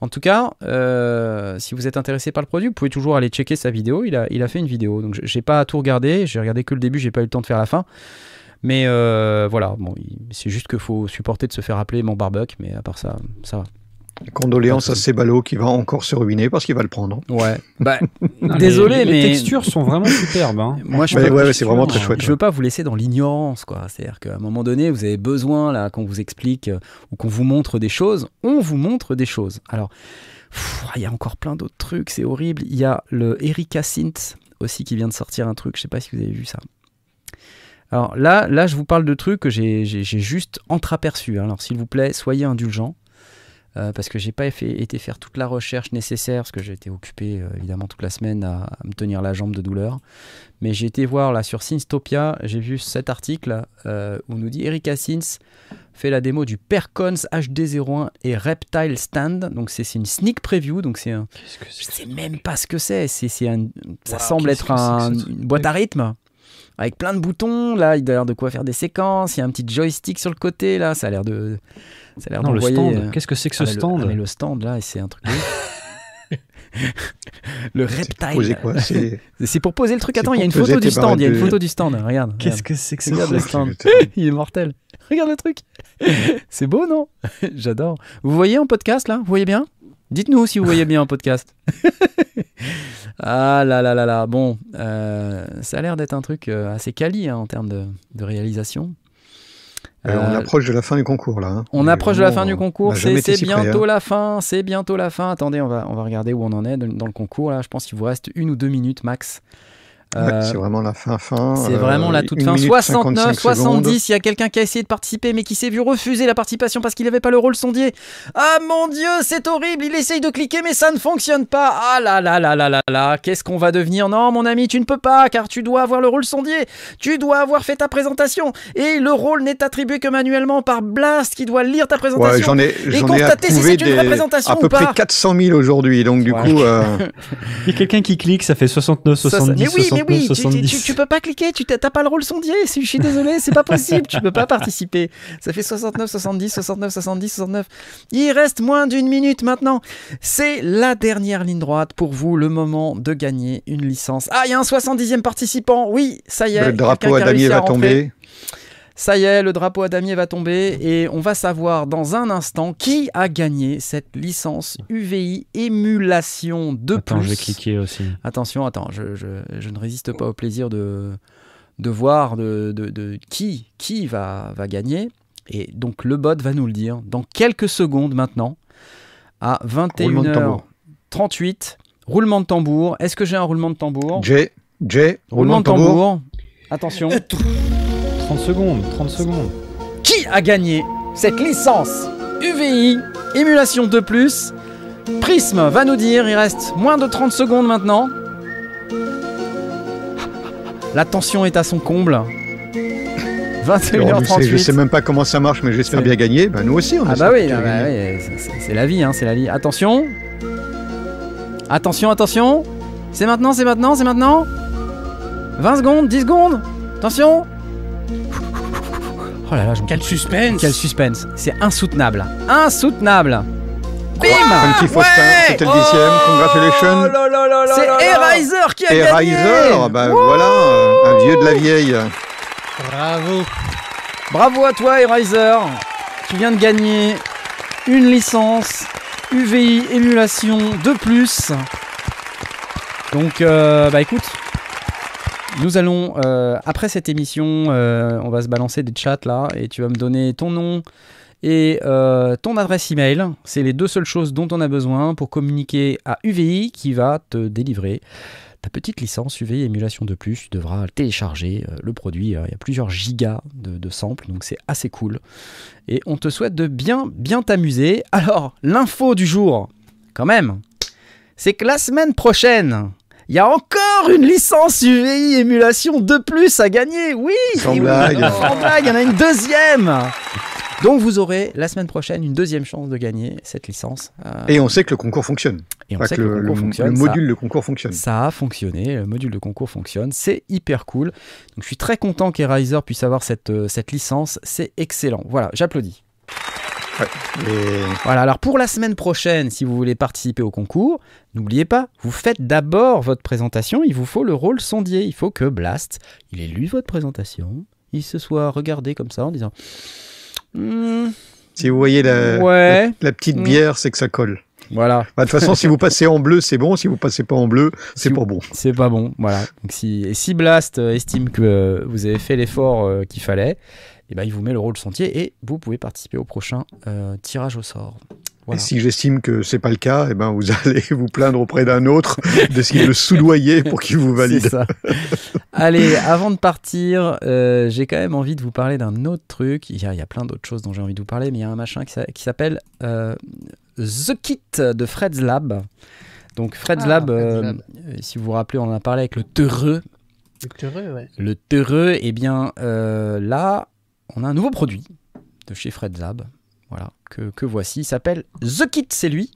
en tout cas, si vous êtes intéressé par le produit, vous pouvez toujours aller checker sa vidéo. Il a, fait une vidéo, donc j'ai pas tout regardé. J'ai regardé que le début, j'ai pas eu le temps de faire la fin. Mais euh, voilà, bon, c'est juste qu'il faut supporter de se faire appeler mon barbuck, mais à part ça, ça va. Condoléances à Cébalo qui va encore se ruiner parce qu'il va le prendre. Ouais. Bah, Non, désolé, les, mais les textures sont vraiment superbes. Hein. Moi, je Ouais, ouais, c'est vraiment très chouette. Je veux pas vous laisser dans l'ignorance, quoi. C'est-à-dire qu'à un moment donné, vous avez besoin là qu'on vous explique euh, ou qu'on vous montre des choses. On vous montre des choses. Alors, il y a encore plein d'autres trucs. C'est horrible. Il y a le Erika Synth aussi qui vient de sortir un truc. Je sais pas si vous avez vu ça. Alors là, là, je vous parle de trucs que j'ai juste entreaperçus. hein. Alors, s'il vous plaît, soyez indulgents. euh, parce que j'ai pas fait- été faire toute la recherche nécessaire, parce que j'ai été occupé euh, évidemment toute la semaine à, à me tenir la jambe de douleur. Mais j'ai été voir là sur Synstopia, j'ai vu cet article euh, où on nous dit Erika Sins fait la démo du Percons HD01 et Reptile Stand. Donc c'est une sneak preview, donc c'est un. Je sais même pas ce que c'est. C'est c'est un. Ça semble être que que un- ce une boîte à rythme avec plein de boutons. Là, il a l'air de quoi faire des séquences. Il y a un petit joystick sur le côté là. Ça a l'air de. Ça a l'air Non, le stand. euh, Qu'est-ce que c'est que ce ah, mais le- stand ah, mais le stand là, c'est un truc. le reptile. Poser quoi C'est C'est pour poser le truc. Attends, il y a une photo du stand. Il y a une photo du stand. Regarde. Qu'est-ce regarde. que c'est que ce Regarde le truc stand. il est mortel. Regarde le truc. C'est beau, non? J'adore. Vous voyez en podcast là? Vous voyez bien? Dites-nous si vous voyez bien en podcast. ah là là là là. Bon, euh, ça a l'air d'être un truc euh, assez quali hein, en termes de, de réalisation. Euh, on approche de la fin du concours là. hein. on approche de la fin du on concours, c'est près, bientôt hein. la fin, c'est bientôt la fin. Attendez, on va, on va regarder où on en est dans, dans le concours là. Je pense qu'il vous reste une ou deux minutes max. Ouais, Euh, c'est vraiment la fin fin. c'est euh, vraiment la toute fin. minute 69, 55 secondes. 70, il y a quelqu'un qui a essayé de participer mais qui s'est vu refuser la participation parce qu'il n'avait pas le rôle sondier. Ah mon dieu, c'est horrible, il essaye de cliquer mais ça ne fonctionne pas. Ah là là là là là là, qu'est-ce qu'on va devenir? Non mon ami, tu ne peux pas car tu dois avoir le rôle sondier. Tu dois avoir fait ta présentation et le rôle n'est attribué que manuellement par Blast qui doit lire ta présentation. Ouais, j'en ai, et j'en ai constater si c'est une des, représentation à ou peu près pas. 400 000 aujourd'hui, donc du Ouais. coup, euh, Il y a quelqu'un qui clique, ça fait 69, Ça, ça- 70, mais oui, mais 69, oui, tu- tu, 70. tu, tu peux pas cliquer, tu t'as pas le rôle sondier, je suis désolé, c'est pas possible, tu peux pas participer. Ça fait 69, 70, 69, 70, 69. Il reste moins d'une minute maintenant. C'est la dernière ligne droite pour vous, le moment de gagner une licence. Ah, il y a un 70e participant, oui, ça y est. le drapeau à damier va tomber. Ça y est, le drapeau à damier va tomber et on va savoir dans un instant qui a gagné cette licence UVI émulation de Attends, plus. je vais cliquer aussi. Attention, attends, je, je- je ne résiste pas au plaisir de, de voir de, de- de qui, qui va, va gagner. Et donc le bot va nous le dire dans quelques secondes maintenant, à Roulement de tambour. 21h38. Roulement de tambour. Est-ce que j'ai un roulement de tambour? J, J, Roulement de tambour. Attention. 30 secondes, 30 secondes. Qui a gagné cette licence UVI émulation 2 Prism va nous dire, il reste moins de 30 secondes maintenant. La tension est à son comble. Alors, lui, c'est- je 21h38. sais même pas comment ça marche, mais j'espère bien gagner. Ben, nous aussi, on Ah bah oui, ah bah oui, c'est la vie, hein, c'est la vie. Attention. Attention, attention. C'est maintenant, c'est maintenant, c'est maintenant. 20 secondes, 10 secondes. Attention. Oh là là, Quel suspense Quel suspense. C'est insoutenable. Insoutenable. Bim Funky Faustin, c'était le dixième. Congratulations. C'est Eraser qui a gagné Riser, bah voilà, un vieux de la vieille. Bravo. Bravo à toi, Eraser. Tu viens de gagner une licence UVI émulation de plus. Donc, euh, bah écoute, nous allons, euh, après cette émission, euh, on va se balancer des chats là, et tu vas me donner ton nom Et euh, ton adresse email, c'est les deux seules choses dont on a besoin pour communiquer à UVI qui va te délivrer ta petite licence UVI émulation de plus. Tu devras télécharger le produit. Il y a plusieurs gigas de samples, donc c'est assez cool. Et on te souhaite de bien, bien t'amuser. Alors, l'info du jour, quand même, c'est que la semaine prochaine, il y a encore une licence UVI émulation de plus à gagner. Oui, sans blague. il y en a une deuxième. Donc vous aurez la semaine prochaine une deuxième chance de gagner cette licence. Euh, Et on sait que le concours fonctionne. Et on sait que, le, concours fonctionne. Le module de concours fonctionne. Ça a fonctionné, le module de concours fonctionne. C'est hyper cool. Donc je suis très content qu'Erizer puisse avoir cette, euh, cette licence. C'est excellent. Voilà, j'applaudis. Voilà, alors pour la semaine prochaine, si vous voulez participer au concours, n'oubliez pas, vous faites d'abord votre présentation, il vous faut le rôle sondier, il faut que Blast, il ait lu votre présentation, il se soit regardé comme ça en disant... Hmm, si vous voyez la, la, petite hmm. bière, c'est que ça colle. Voilà. Bah, de toute façon, si vous passez en bleu, c'est bon. Si vous passez pas en bleu, c'est pas bon. C'est pas bon. Voilà. Donc, si, et si Blast euh, estime que euh, vous avez fait l'effort euh, qu'il fallait, et eh ben, il vous met le rôle sentier et vous pouvez participer au prochain euh, tirage au sort. Et si j'estime que c'est pas le cas, et eh ben vous allez vous plaindre auprès d'un autre, d'essayer de le soudoyer pour qu'il vous valide. Ça. Allez, avant de partir, euh, j'ai quand même envie de vous parler d'un autre truc. Il y a, il y a plein d'autres choses dont j'ai envie de vous parler, mais il y a un machin qui s'appelle euh, The Kit de Fred's Lab. Donc Fred's, ah, Lab, si vous vous rappelez, on en a parlé avec le Teureux. Le Teureux, ouais. Le Teureux, eh bien là, on a un nouveau produit de chez Fred Zab, voilà, que, voici. Il s'appelle The Kit, c'est lui.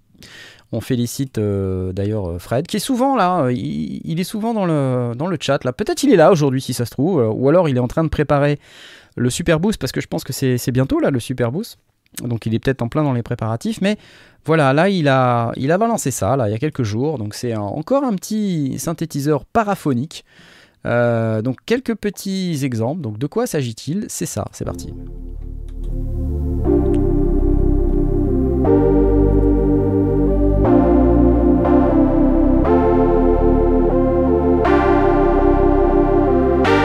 On félicite euh, d'ailleurs euh, Fred, qui est souvent là, euh, il, est souvent dans le, dans le chat. Peut-être il est là aujourd'hui si ça se trouve, ou alors il est en train de préparer le Super Boost, parce que je pense que c'est bientôt là le Super Boost. Donc il est peut-être en plein dans les préparatifs, mais voilà, là il a, il a balancé ça là, il y a quelques jours. Donc c'est encore un petit synthétiseur paraphonique euh, donc quelques petits exemples. Donc de quoi s'agit-il? C'est ça, c'est parti.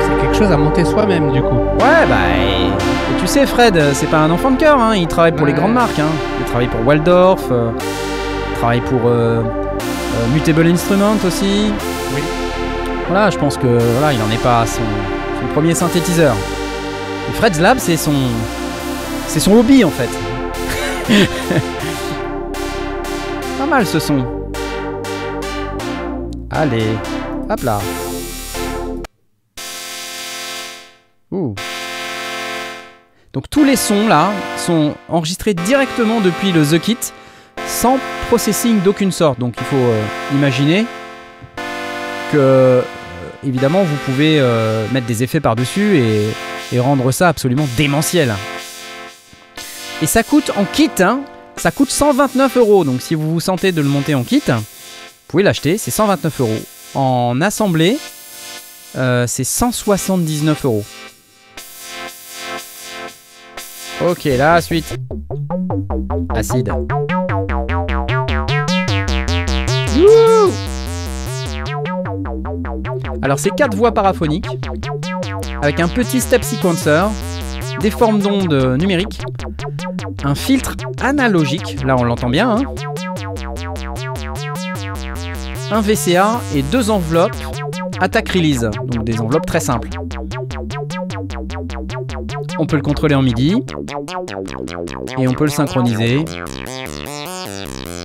C'est quelque chose à monter soi-même du coup. Ouais, bah. tu sais, Fred, c'est pas un enfant de cœur, hein. il travaille pour les grandes marques. Hein. Il travaille pour Waldorf, euh, il travaille pour euh, Mutable Instruments aussi. Oui. Voilà, je pense que voilà, il n'en est pas son, premier synthétiseur. Fred's Lab, c'est son, c'est son hobby en fait. pas mal ce son. Allez, hop là. Donc tous les sons là sont enregistrés directement depuis le The Kit sans processing d'aucune sorte. Donc il faut euh, imaginer que évidemment, vous pouvez euh, mettre des effets par-dessus et, rendre ça absolument démentiel. Et ça coûte en kit, hein, ça coûte 129 euros. Donc si vous vous sentez de le monter en kit, vous pouvez l'acheter, c'est 129 euros. En assemblée, euh, c'est 179 euros. Ok, la suite. Acide. Alors c'est quatre voix paraphoniques avec un petit step sequencer, des formes d'ondes numériques, un filtre analogique, là on l'entend bien, hein. un VCA et deux enveloppes attack release, donc des enveloppes très simples. On peut le contrôler en MIDI et on peut le synchroniser.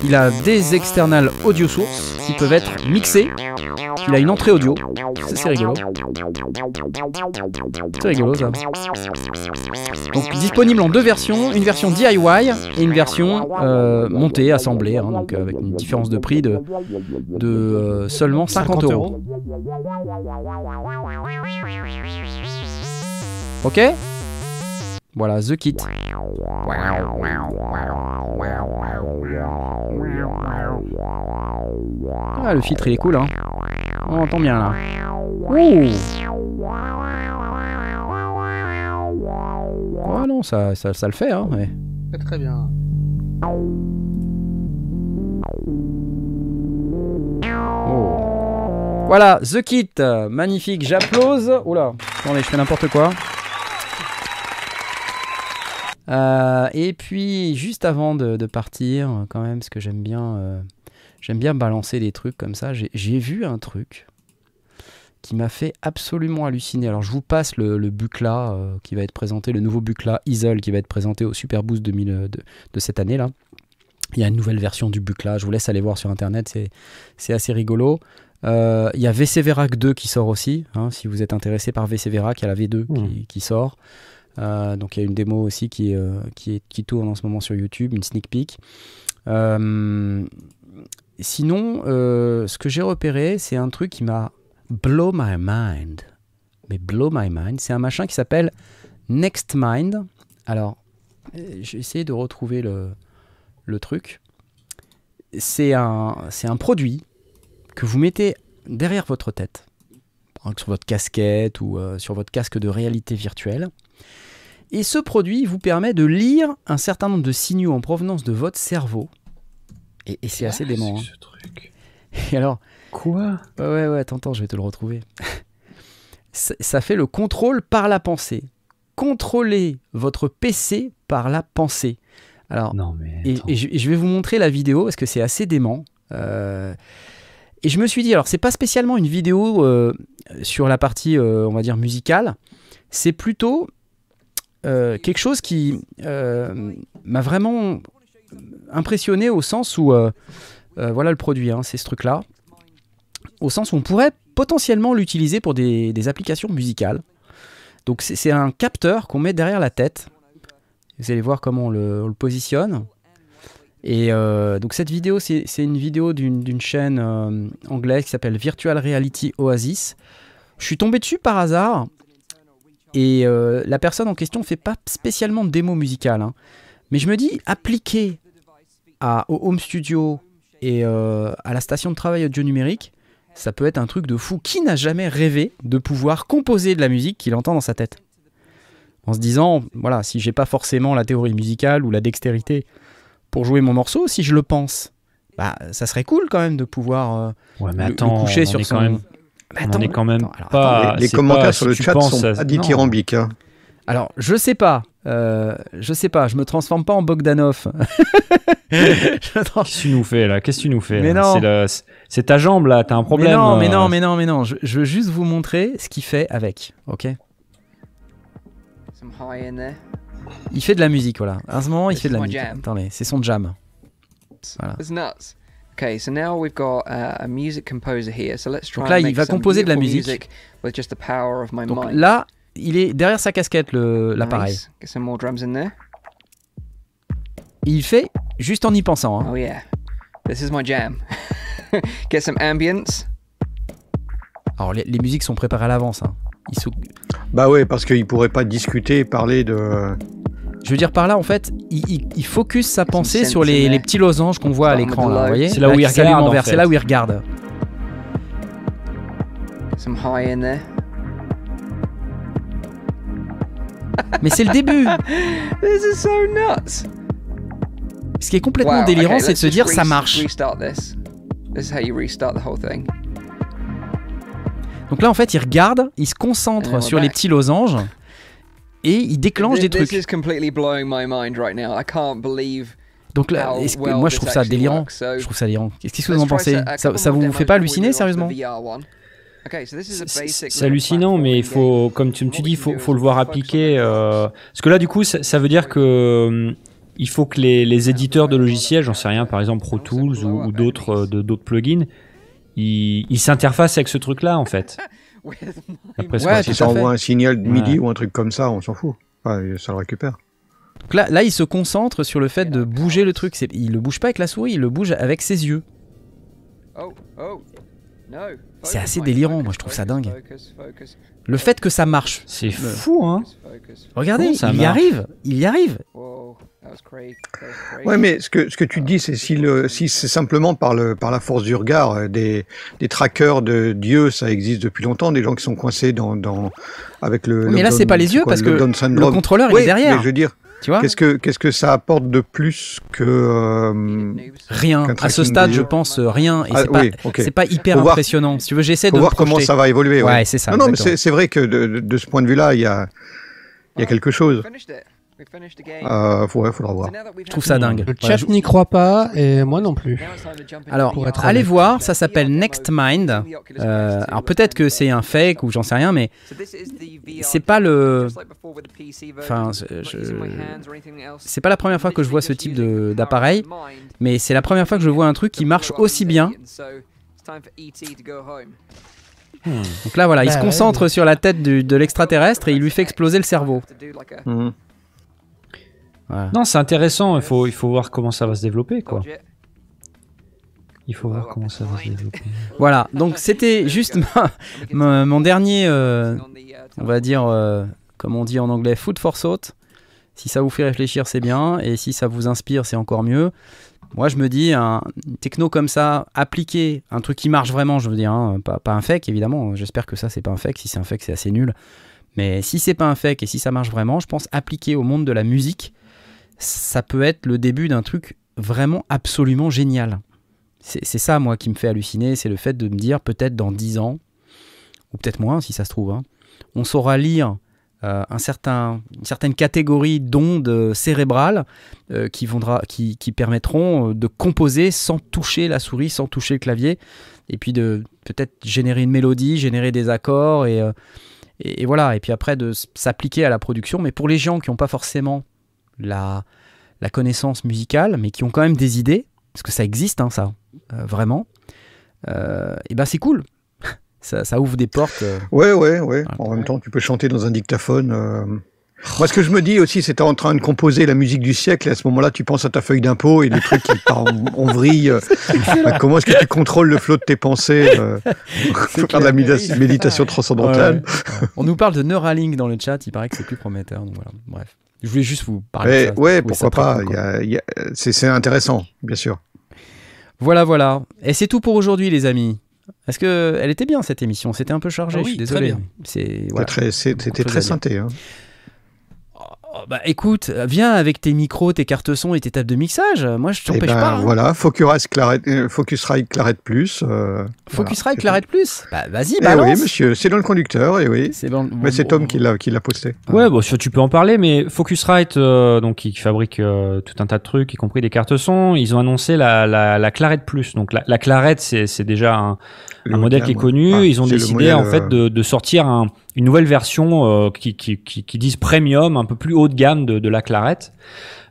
Il a des external audio sources qui peuvent être mixés il a une entrée audio. C'est rigolo. C'est rigolo ça. Donc disponible en deux versions, une version DIY et une version euh, montée, assemblée, hein, donc avec une différence de prix de, de euh, seulement 50, euros. Ok? Voilà, The Kit. Ah, le filtre il est cool, hein. On entend bien là. Ouh Oh non, ça, ça, ça le fait, hein. Ouais. Très, très bien. Oh. Voilà, The Kit, magnifique, j'applause. Oula, attendez, je fais n'importe quoi. Et puis, juste avant de, partir, quand même, parce que j'aime bien, j'aime bien balancer des trucs comme ça, j'ai vu un truc qui m'a fait absolument halluciner. Alors je vous passe le, le Bucla euh, qui va être présenté, le nouveau Bucla Isol qui va être présenté au Super Boost 2000 euh, de, de, cette année là. Il y a une nouvelle version du Bucla, je vous laisse aller voir sur internet, c'est assez rigolo. Euh, il y a VC Verac 2 qui sort aussi, hein, si vous êtes intéressé par VC Verac, il y a la V2 qui, mmh. qui, sort. Donc il y a une démo aussi qui, est, qui tourne en ce moment sur YouTube, une sneak peek. sinon, ce que j'ai repéré, c'est un truc qui m'a Blow My Mind. Mais Blow My Mind, c'est un machin qui s'appelle Next Mind. Alors, euh, j'ai essayé de retrouver le, le truc. C'est un, c'est un produit que vous mettez derrière votre tête, sur votre casquette ou euh, sur votre casque de réalité virtuelle. Et ce produit vous permet de lire un certain nombre de signaux en provenance de votre cerveau. Et, c'est assez dément. Hein. Ce truc Et alors, Quoi? Ouais, ouais, ouais, attends, je vais te le retrouver. ça fait le contrôle par la pensée. Contrôlez votre PC par la pensée. Alors, non, mais et, je, vais vous montrer la vidéo parce que c'est assez dément. Euh, et je me suis dit, alors c'est pas spécialement une vidéo euh, sur la partie, euh, on va dire, musicale, c'est plutôt quelque chose qui m'a vraiment impressionné au sens où, voilà le produit, hein, c'est ce truc-là au sens où on pourrait potentiellement l'utiliser pour des, applications musicales. Donc c'est un capteur qu'on met derrière la tête. Vous allez voir comment on le, positionne. Et euh, donc cette vidéo, c'est une vidéo d'une chaîne euh, anglaise qui s'appelle Virtual Reality Oasis. Je suis tombé dessus par hasard. Et euh, la personne en question ne fait pas spécialement de démo musicale. Hein. Mais je me dis, appliqué à, au home studio et à la station de travail audio numérique, ça peut être un truc de fou. Qui n'a jamais rêvé de pouvoir composer de la musique qu'il entend dans sa tête? En se disant, voilà, si j'ai pas forcément la théorie musicale ou la dextérité pour jouer mon morceau, si je le pense, bah ça serait cool quand même de pouvoir euh, mais attends, coucher sur son... Même... on est quand même pas... les, commentaires sur le chat sont pas dithyrambiques. Hein. Alors, je sais pas. Euh, je sais pas, je me transforme pas en Bogdanov. Qu'est-ce que tu nous fais là? Qu'est-ce que tu nous fais C'est ta jambe là, t'as un problème. Mais non, mais non, euh. mais non, mais non. Je, veux juste vous montrer ce qu'il fait avec, ok? Il fait de la musique, voilà. À ce moment, il fait de la musique. Attendez, c'est son jam. Voilà. Okay, so now we've got uh, a music composer here. So let's try Donc là, il va composer de la musique. Donc là, il est derrière sa casquette, l'appareil. Il fait juste en y pensant. Hein. Oh yeah, this is my jam. Get some ambience. Alors les, musiques sont préparées à l'avance. Hein. Bah ouais, parce qu'il pourrait pas discuter, parler de. Je veux dire par là, en fait, il, il, focus sa pensée sur les, les, petits losanges qu'on voit à l'écran là, vous voyez C'est là, où il regarde. C'est là où il regarde. Some high in there. Mais c'est le début. This is so nuts. Ce qui est complètement délirant, c'est de se dire ça marche. Donc là, en fait, il regarde, il se concentre sur les petits losanges et il déclenche des trucs. Donc là, moi je trouve ça délirant. Je trouve ça délirant. Qu'est-ce que vous en pensez ça, ça vous fait pas halluciner sérieusement c'est hallucinant, mais il faut, comme tu, tu dis, il faut, faut, le voir appliquer. Euh, parce que là, du coup, ça, veut dire que hum, il faut que les, les éditeurs de logiciels, j'en sais rien, par exemple Pro Tools ou, d'autres euh, d'autres plugins, ils s'interfacent avec ce truc-là, en fait. Après, ouais, si ça envoie un signal MIDI ou un truc comme ça, on s'en fout. ça le récupère. Donc là, là, il se concentre sur le fait de bouger le truc. Il le bouge pas avec la souris, il le bouge avec ses yeux. Oh, oh. C'est assez délirant, moi je trouve ça dingue. Le fait que ça marche. C'est fou, hein Regardez, il y arrive, il y arrive. Ouais, mais ce que, ce que tu dis, c'est si, le, si c'est simplement par, le, par la force du regard, euh, des, des trackers de Dieu, ça existe depuis longtemps, des gens qui sont coincés dans, dans avec le. Mais là, c'est pas les yeux parce que le contrôleur il est derrière. Mais je veux dire, Qu'est-ce que qu'est-ce que ça apporte de plus que euh, rien à ce stade, je pense euh, rien. Et ah, c'est pas, hyper impressionnant. si tu veux, j'essaie de voir comment ça va évoluer. Ouais, c'est ça. Non, non mais c'est vrai que de, de, ce point de vue-là, il y a il y a quelque chose. Euh, ouais, faudra voir. Je trouve ça dingue. Le chat n'y croit pas et moi non plus. Alors, allez voir, ça s'appelle Next Mind. Euh, alors peut-être que c'est un fake ou j'en sais rien, mais c'est pas le. Enfin, c'est pas la première fois que je vois ce type d'appareil, mais c'est la première fois que je vois un truc qui marche aussi bien. Donc là, voilà, il se concentre sur la tête de l'extraterrestre et il lui fait exploser le cerveau. Non, c'est intéressant. Il faut, il faut voir comment ça va se développer, quoi. Il faut voir comment ça va se développer. Voilà, donc c'était juste mon dernier, euh, on va dire, euh, comme on dit en anglais, food for thought. Si ça vous fait réfléchir, c'est bien, et si ça vous inspire, c'est encore mieux. Moi, je me dis, un techno comme ça, appliqué, un truc qui marche vraiment, je veux dire, hein, pas, pas, un fake, évidemment. J'espère que ça, c'est pas un fake. Si c'est un fake, c'est assez nul. Mais si c'est pas un fake et si ça marche vraiment, je pense appliqué au monde de la musique, ça peut être le début d'un truc vraiment absolument génial. C'est ça, moi, qui me fait halluciner, c'est le fait de me dire, peut-être dans 10 ans, ou peut-être moins si ça se trouve, hein, on saura lire euh, un certain, une certaine catégorie d'ondes cérébrales euh, qui, qui, qui, permettront euh, de composer sans toucher la souris, sans toucher le clavier, et puis de peut-être générer une mélodie, générer des accords, et, et, et voilà, et puis après de s'appliquer à la production. Mais pour les gens qui n'ont pas forcément la, la connaissance musicale, mais qui ont quand même des idées, parce que ça existe, hein, ça, euh, vraiment, euh, et ben c'est cool. ça, ça, ouvre des portes. Euh, ouais, ouais, ouais. en même temps, tu peux chanter dans un dictaphone. Moi, ce que je me dis aussi, c'est en train de composer la musique du siècle, et à ce moment-là, tu penses à ta feuille d'impôt et les trucs qui partent en, vrille. comment est-ce que tu contrôles le flot de tes pensées pour faire de la méditation transcendantale? On nous parle de Neuralink dans le chat, il paraît que c'est plus prometteur. Donc voilà, bref. Je voulais juste vous parler. de ça. Ouais, pourquoi pas. C'est intéressant, bien sûr. Voilà, voilà. Et c'est tout pour aujourd'hui, les amis. Est-ce que elle était bien cette émission? C'était un peu chargé. Ah je suis désolé. C'était très, très synthé. Hein. Oh, bah écoute, viens avec tes micros, tes cartes son et tes tables de mixage. Moi, je t'empêche eh ben, pas. Hein. Voilà, Focusrite Claret, euh, Focusrite Claret Plus. Euh, Focusrite Claret Plus Bah vas-y, eh balance. oui, monsieur, c'est dans le conducteur, et eh oui. C'est bon, mais c'est Tom qui l'a qui l'a posté. Ouais, bon, tu peux en parler, mais Focusrite, euh, donc qui fabrique euh, tout un tas de trucs, y compris des cartes son, ils ont annoncé la la, la Claret Plus. Donc la, la Claret, c'est déjà un un modèle qui est connu. Ah, ils ont décidé en fait de, de sortir un, une nouvelle version euh, qui, qui, qui, qui, disent premium, un peu plus haut de gamme de, de la Clarette.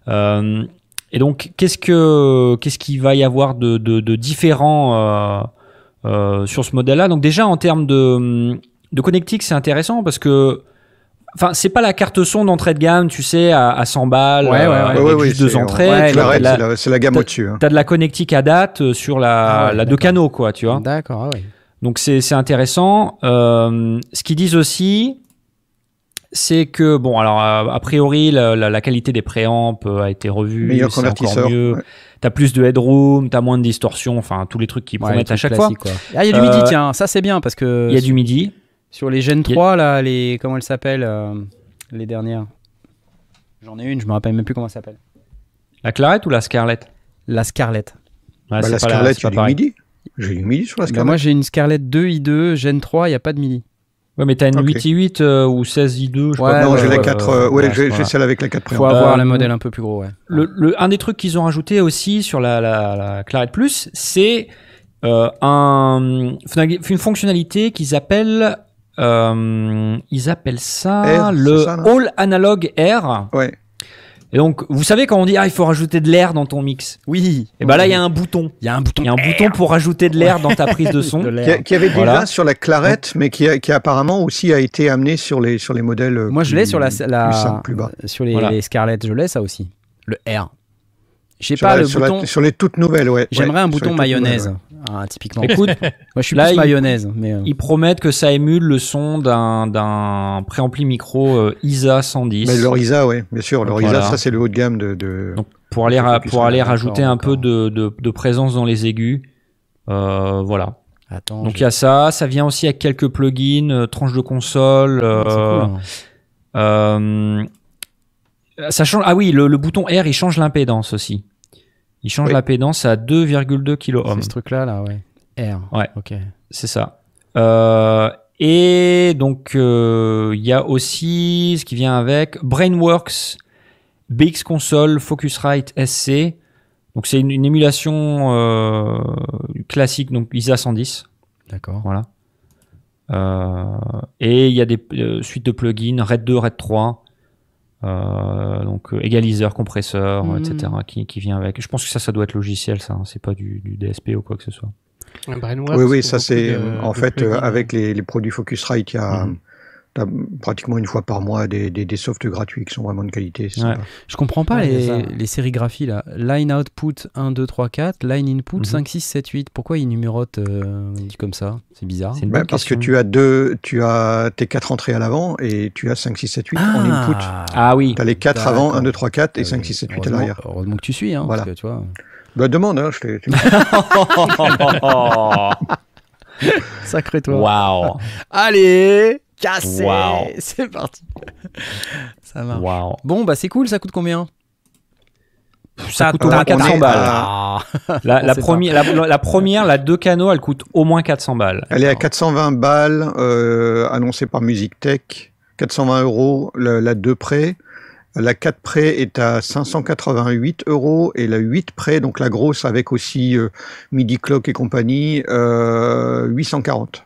Euh, et donc, qu'est-ce que qu'est-ce qu'il va y avoir de, de, de différent euh, euh sur ce modèle-là? Donc déjà en termes de, de connectique, c'est intéressant parce que Enfin, c'est pas la carte son d'entrée de gamme, tu sais, à, à 100 balles, ouais, ouais, ouais, juste deux entrées. Ouais, c'est la, gamme au-dessus. Hein. T'as de la connectique à date euh, sur la, ah la deux canaux, quoi, tu vois. D'accord, ah ouais. Donc c'est intéressant. Euh, ce qu'ils disent aussi, c'est que bon, alors a, priori la, la, la, qualité des préamps a été revue, meilleur convertisseur. Mieux. T'as plus de headroom, t'as moins de distorsion, enfin tous les trucs qui promettent à chaque fois. Quoi. Ah, il y a du midi, euh, tiens, ça c'est bien parce que. Il y a du midi. Sur les Gen 3, là, les. Comment elles s'appellent euh, Les dernières? J'en ai une, je me rappelle même plus comment elle s'appelle. La Clarette ou la Scarlett? La Scarlett. Ouais, bah, la Scarlett, il y a du midi. J'ai du midi sur la bah, moi, j'ai une Scarlett 2 i2, Gen 3, il n'y a pas de midi. Ouais, mais t'as une okay. 8 i8 euh, ou 16 i2 je ouais, Non, j'ai la 4, euh, ouais, j'ai celle avec la 4 préamp. Faut avoir le modèle un peu plus gros, ouais. Le, le, un des trucs qu'ils ont rajouté aussi sur la, la, la Clarette Plus, c'est euh, un, une fonctionnalité qu'ils appellent euh, ils appellent ça le All Analog Air. Ouais. Et donc, vous savez quand on dit ah il faut rajouter de l'air dans ton mix. Oui. Et ben là il y a un bouton. Il y a un bouton. Il y a un bouton pour rajouter de l'air dans ta prise de son. qui, qui, avait voilà. déjà sur la clarette, mais qui, a, qui apparemment aussi a été amené sur les sur les modèles. Moi je l'ai sur la, la plus, simple, plus bas. sur les, voilà. les Scarlett, je l'ai ça aussi. Le R. Je sais pas la, le sur bouton. La, sur les toutes nouvelles, ouais. J'aimerais ouais, un bouton mayonnaise. Ah, typiquement. Écoute, moi je suis là, plus mayonnaise. Mais euh... Ils promettent que ça émule le son d'un d'un préampli micro euh, ISA 110. Mais leur ISA, oui, bien sûr. Leur voilà. ISA, ça c'est le haut de gamme de. de Donc pour aller pour aller rajouter un peu de, de, de, présence dans les aigus, euh, voilà. Attends, Donc il y a ça, ça vient aussi avec quelques plugins, euh, tranche de console. Cool, hein. Ça change. Ah oui, le, le bouton R, il change l'impédance aussi. Il change oui. la pédance à 2,2 kOhm. C'est ce truc-là, là, ouais. R. Ouais. Ok. C'est ça. Euh, et donc, il euh, y a aussi ce qui vient avec Brainworks, BX Console Focusrite SC. Donc c'est une, une émulation euh, classique, donc ISA 110. D'accord. Voilà. Euh, et il y a des euh, suites de plugins, RAID 2, RAID 3. Euh, donc euh, égaliseur, compresseur, Mhm. etc. Qui, qui vient avec. Je pense que ça, ça doit être logiciel, ça. hein. C'est pas du, du DSP ou quoi que ce soit. Un Oui, oui, ça c'est de- en fait euh, avec les, les produits Focusrite, il y a Mhm. t'as pratiquement une fois par mois des, des, des softs gratuits qui sont vraiment de qualité. Ouais. Je comprends pas Ouais, les, les sérigraphies là. Line output 1, 2, 3, 4, line input Mhm. 5, 6, 7, 8. Pourquoi ils numérotent euh, dit comme ça? C'est bizarre. Bah, parce que tu as deux, tu as tes quatre entrées à l'avant et tu as 5, 6, 7, 8 en input. Ah oui. Tu as les 4 avant, D'accord. 1, 2, 3, 4 et Euh, 5, 6, 7, 8 à l'arrière. Heureusement que tu suis, hein, Voilà. parce que tu vois. Bah demande, hein, je t'ai- tu- Sacré toi. Waouh. Allez, cassé. C'est parti. ça marche. Bon, bah c'est cool, ça coûte combien? Ça coûte au moins ta- 400 ta- balles. Ah. La, On la sait première, la, la première, la deux canaux, elle coûte au moins 400 balles. Elle est à 420 balles, euh, annoncée par Music Tech. 420 euros, la, la 2 près. La 4 près est à 588 euros et la 8 près, donc la grosse avec aussi euh, MIDI Clock et compagnie, euh, 840.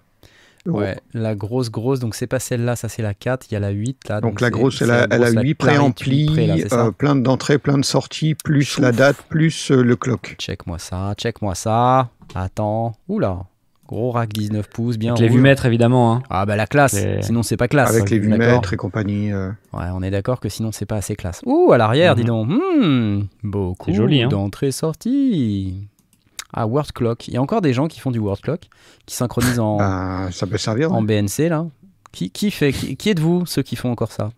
Euros. Ouais, la grosse, grosse, donc c'est pas celle-là, ça c'est la 4, il y a la 8 là. Donc, la grosse, c'est elle a, la elle a grosse, la 8 Clarit préamplis, 8 près, là, c'est ça euh, plein d'entrées, plein de sorties, plus la date, plus euh, le clock. Check-moi ça, check-moi ça. Attends, oula, gros rack 19 pouces, bien Avec les vumètres, évidemment. Hein. Ah bah la classe, Les- sinon c'est pas classe. Avec les vumètres et compagnie. euh. Ouais, on est d'accord que sinon c'est pas assez classe. Ouh, à l'arrière, dis Mhm. donc. Hmm, beaucoup C'est joli, hein. d'entrées-sorties. Ah, Word Clock. Il y a encore des gens qui font du Word Clock, qui synchronisent en, ça peut servir. en hein. BNC là. Qui, qui fait qui, qui êtes-vous ceux qui font encore ça?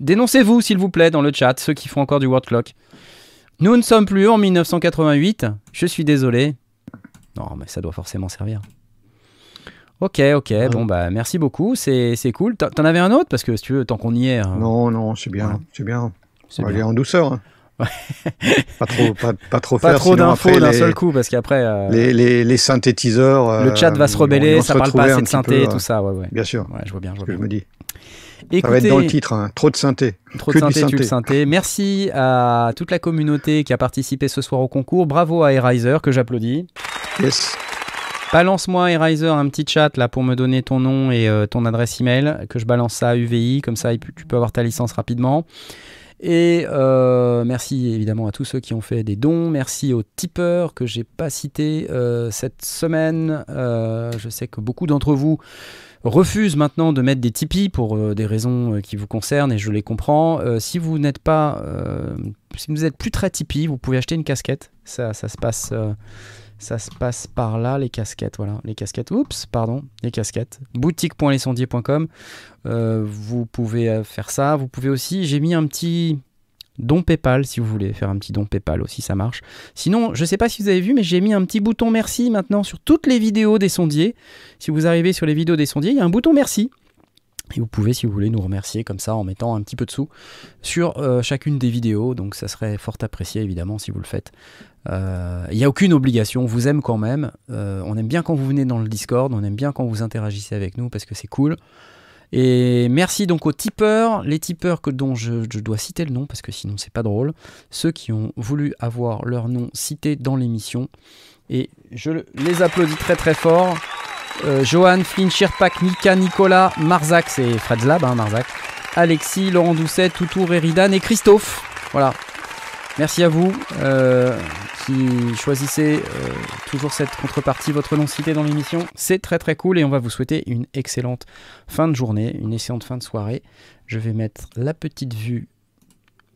Dénoncez-vous s'il vous plaît dans le chat ceux qui font encore du Word Clock. Nous ne sommes plus en 1988. Je suis désolé. Non, mais ça doit forcément servir. Ok, ok. Bon bah merci beaucoup. C'est cool. T'en avais un autre? Parce que si tu veux, tant qu'on y est. hein, Non, non, c'est bien, c'est bien. On va bien. aller en douceur. hein. Pas trop, pas, pas trop Pas faire, trop sinon d'infos d'un seul coup parce qu'après euh, Les, les, les synthétiseurs. le chat va se euh, ils rebeller. Ça se parle pas assez de synthé, peu, tout ça. Ouais, ouais. Bien sûr, Ouais, je vois bien, je vois bien. je me dis. Écoutez, Ça va être dans le titre, hein. trop de synthé. Trop Que de synthé, synthé. synthé. Merci à toute la communauté qui a participé ce soir au concours. Bravo à Erizer que j'applaudis. Yes. Balance-moi Erizer un petit chat là pour me donner ton nom et euh, ton adresse email que je balance ça à UVI comme ça tu peux avoir ta licence rapidement. Et euh, merci évidemment à tous ceux qui ont fait des dons. Merci aux tipeurs que j'ai pas cités euh, cette semaine. Euh, je sais que beaucoup d'entre vous refusent maintenant de mettre des Tipeee pour des raisons qui vous concernent et je les comprends. Si vous n'êtes pas, si vous êtes plus très Tipeee, vous pouvez acheter une casquette. Ça, ça se passe. Ça se passe par là, les casquettes, voilà, les casquettes, oups, pardon, les casquettes, boutique.lesondiers.com, euh, vous pouvez euh, faire ça, vous pouvez aussi, j'ai mis un petit don PayPal si vous voulez faire un petit don PayPal aussi, ça marche. Sinon, je sais pas si vous avez vu, mais j'ai mis un petit bouton merci maintenant sur toutes les vidéos des sondiers. Si vous arrivez sur les vidéos des sondiers, il y a un bouton merci. Et vous pouvez, si vous voulez, nous remercier comme ça en mettant un petit peu de sous sur euh, chacune des vidéos. Donc ça serait fort apprécié évidemment si vous le faites. Euh, Il n'y a aucune obligation, on vous aime quand même. Euh, on aime bien quand vous venez dans le Discord, on aime bien quand vous interagissez avec nous parce que c'est cool. Et merci donc aux tipeurs, les tipeurs que, dont je, je dois citer le nom parce que sinon c'est pas drôle. Ceux qui ont voulu avoir leur nom cité dans l'émission. Et je le- les applaudis très très fort. Euh, Johan, Flynn, Shirpak, Mika, Nicolas, Marzac, c'est Fred's Lab, hein, Marzac. Alexis, Laurent Doucet, Toutour, Eridan et Christophe. Voilà. Merci à vous euh, qui choisissez euh, toujours cette contrepartie, votre nom cité dans l'émission. C'est très très cool et on va vous souhaiter une excellente fin de journée, une excellente fin de soirée. Je vais mettre la petite vue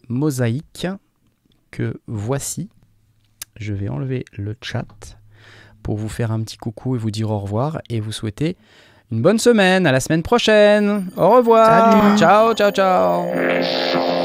mosaïque que voici. Je vais enlever le chat pour vous faire un petit coucou et vous dire au revoir et vous souhaiter une bonne semaine. À la semaine prochaine. Au revoir. Salut. Ciao, ciao, ciao.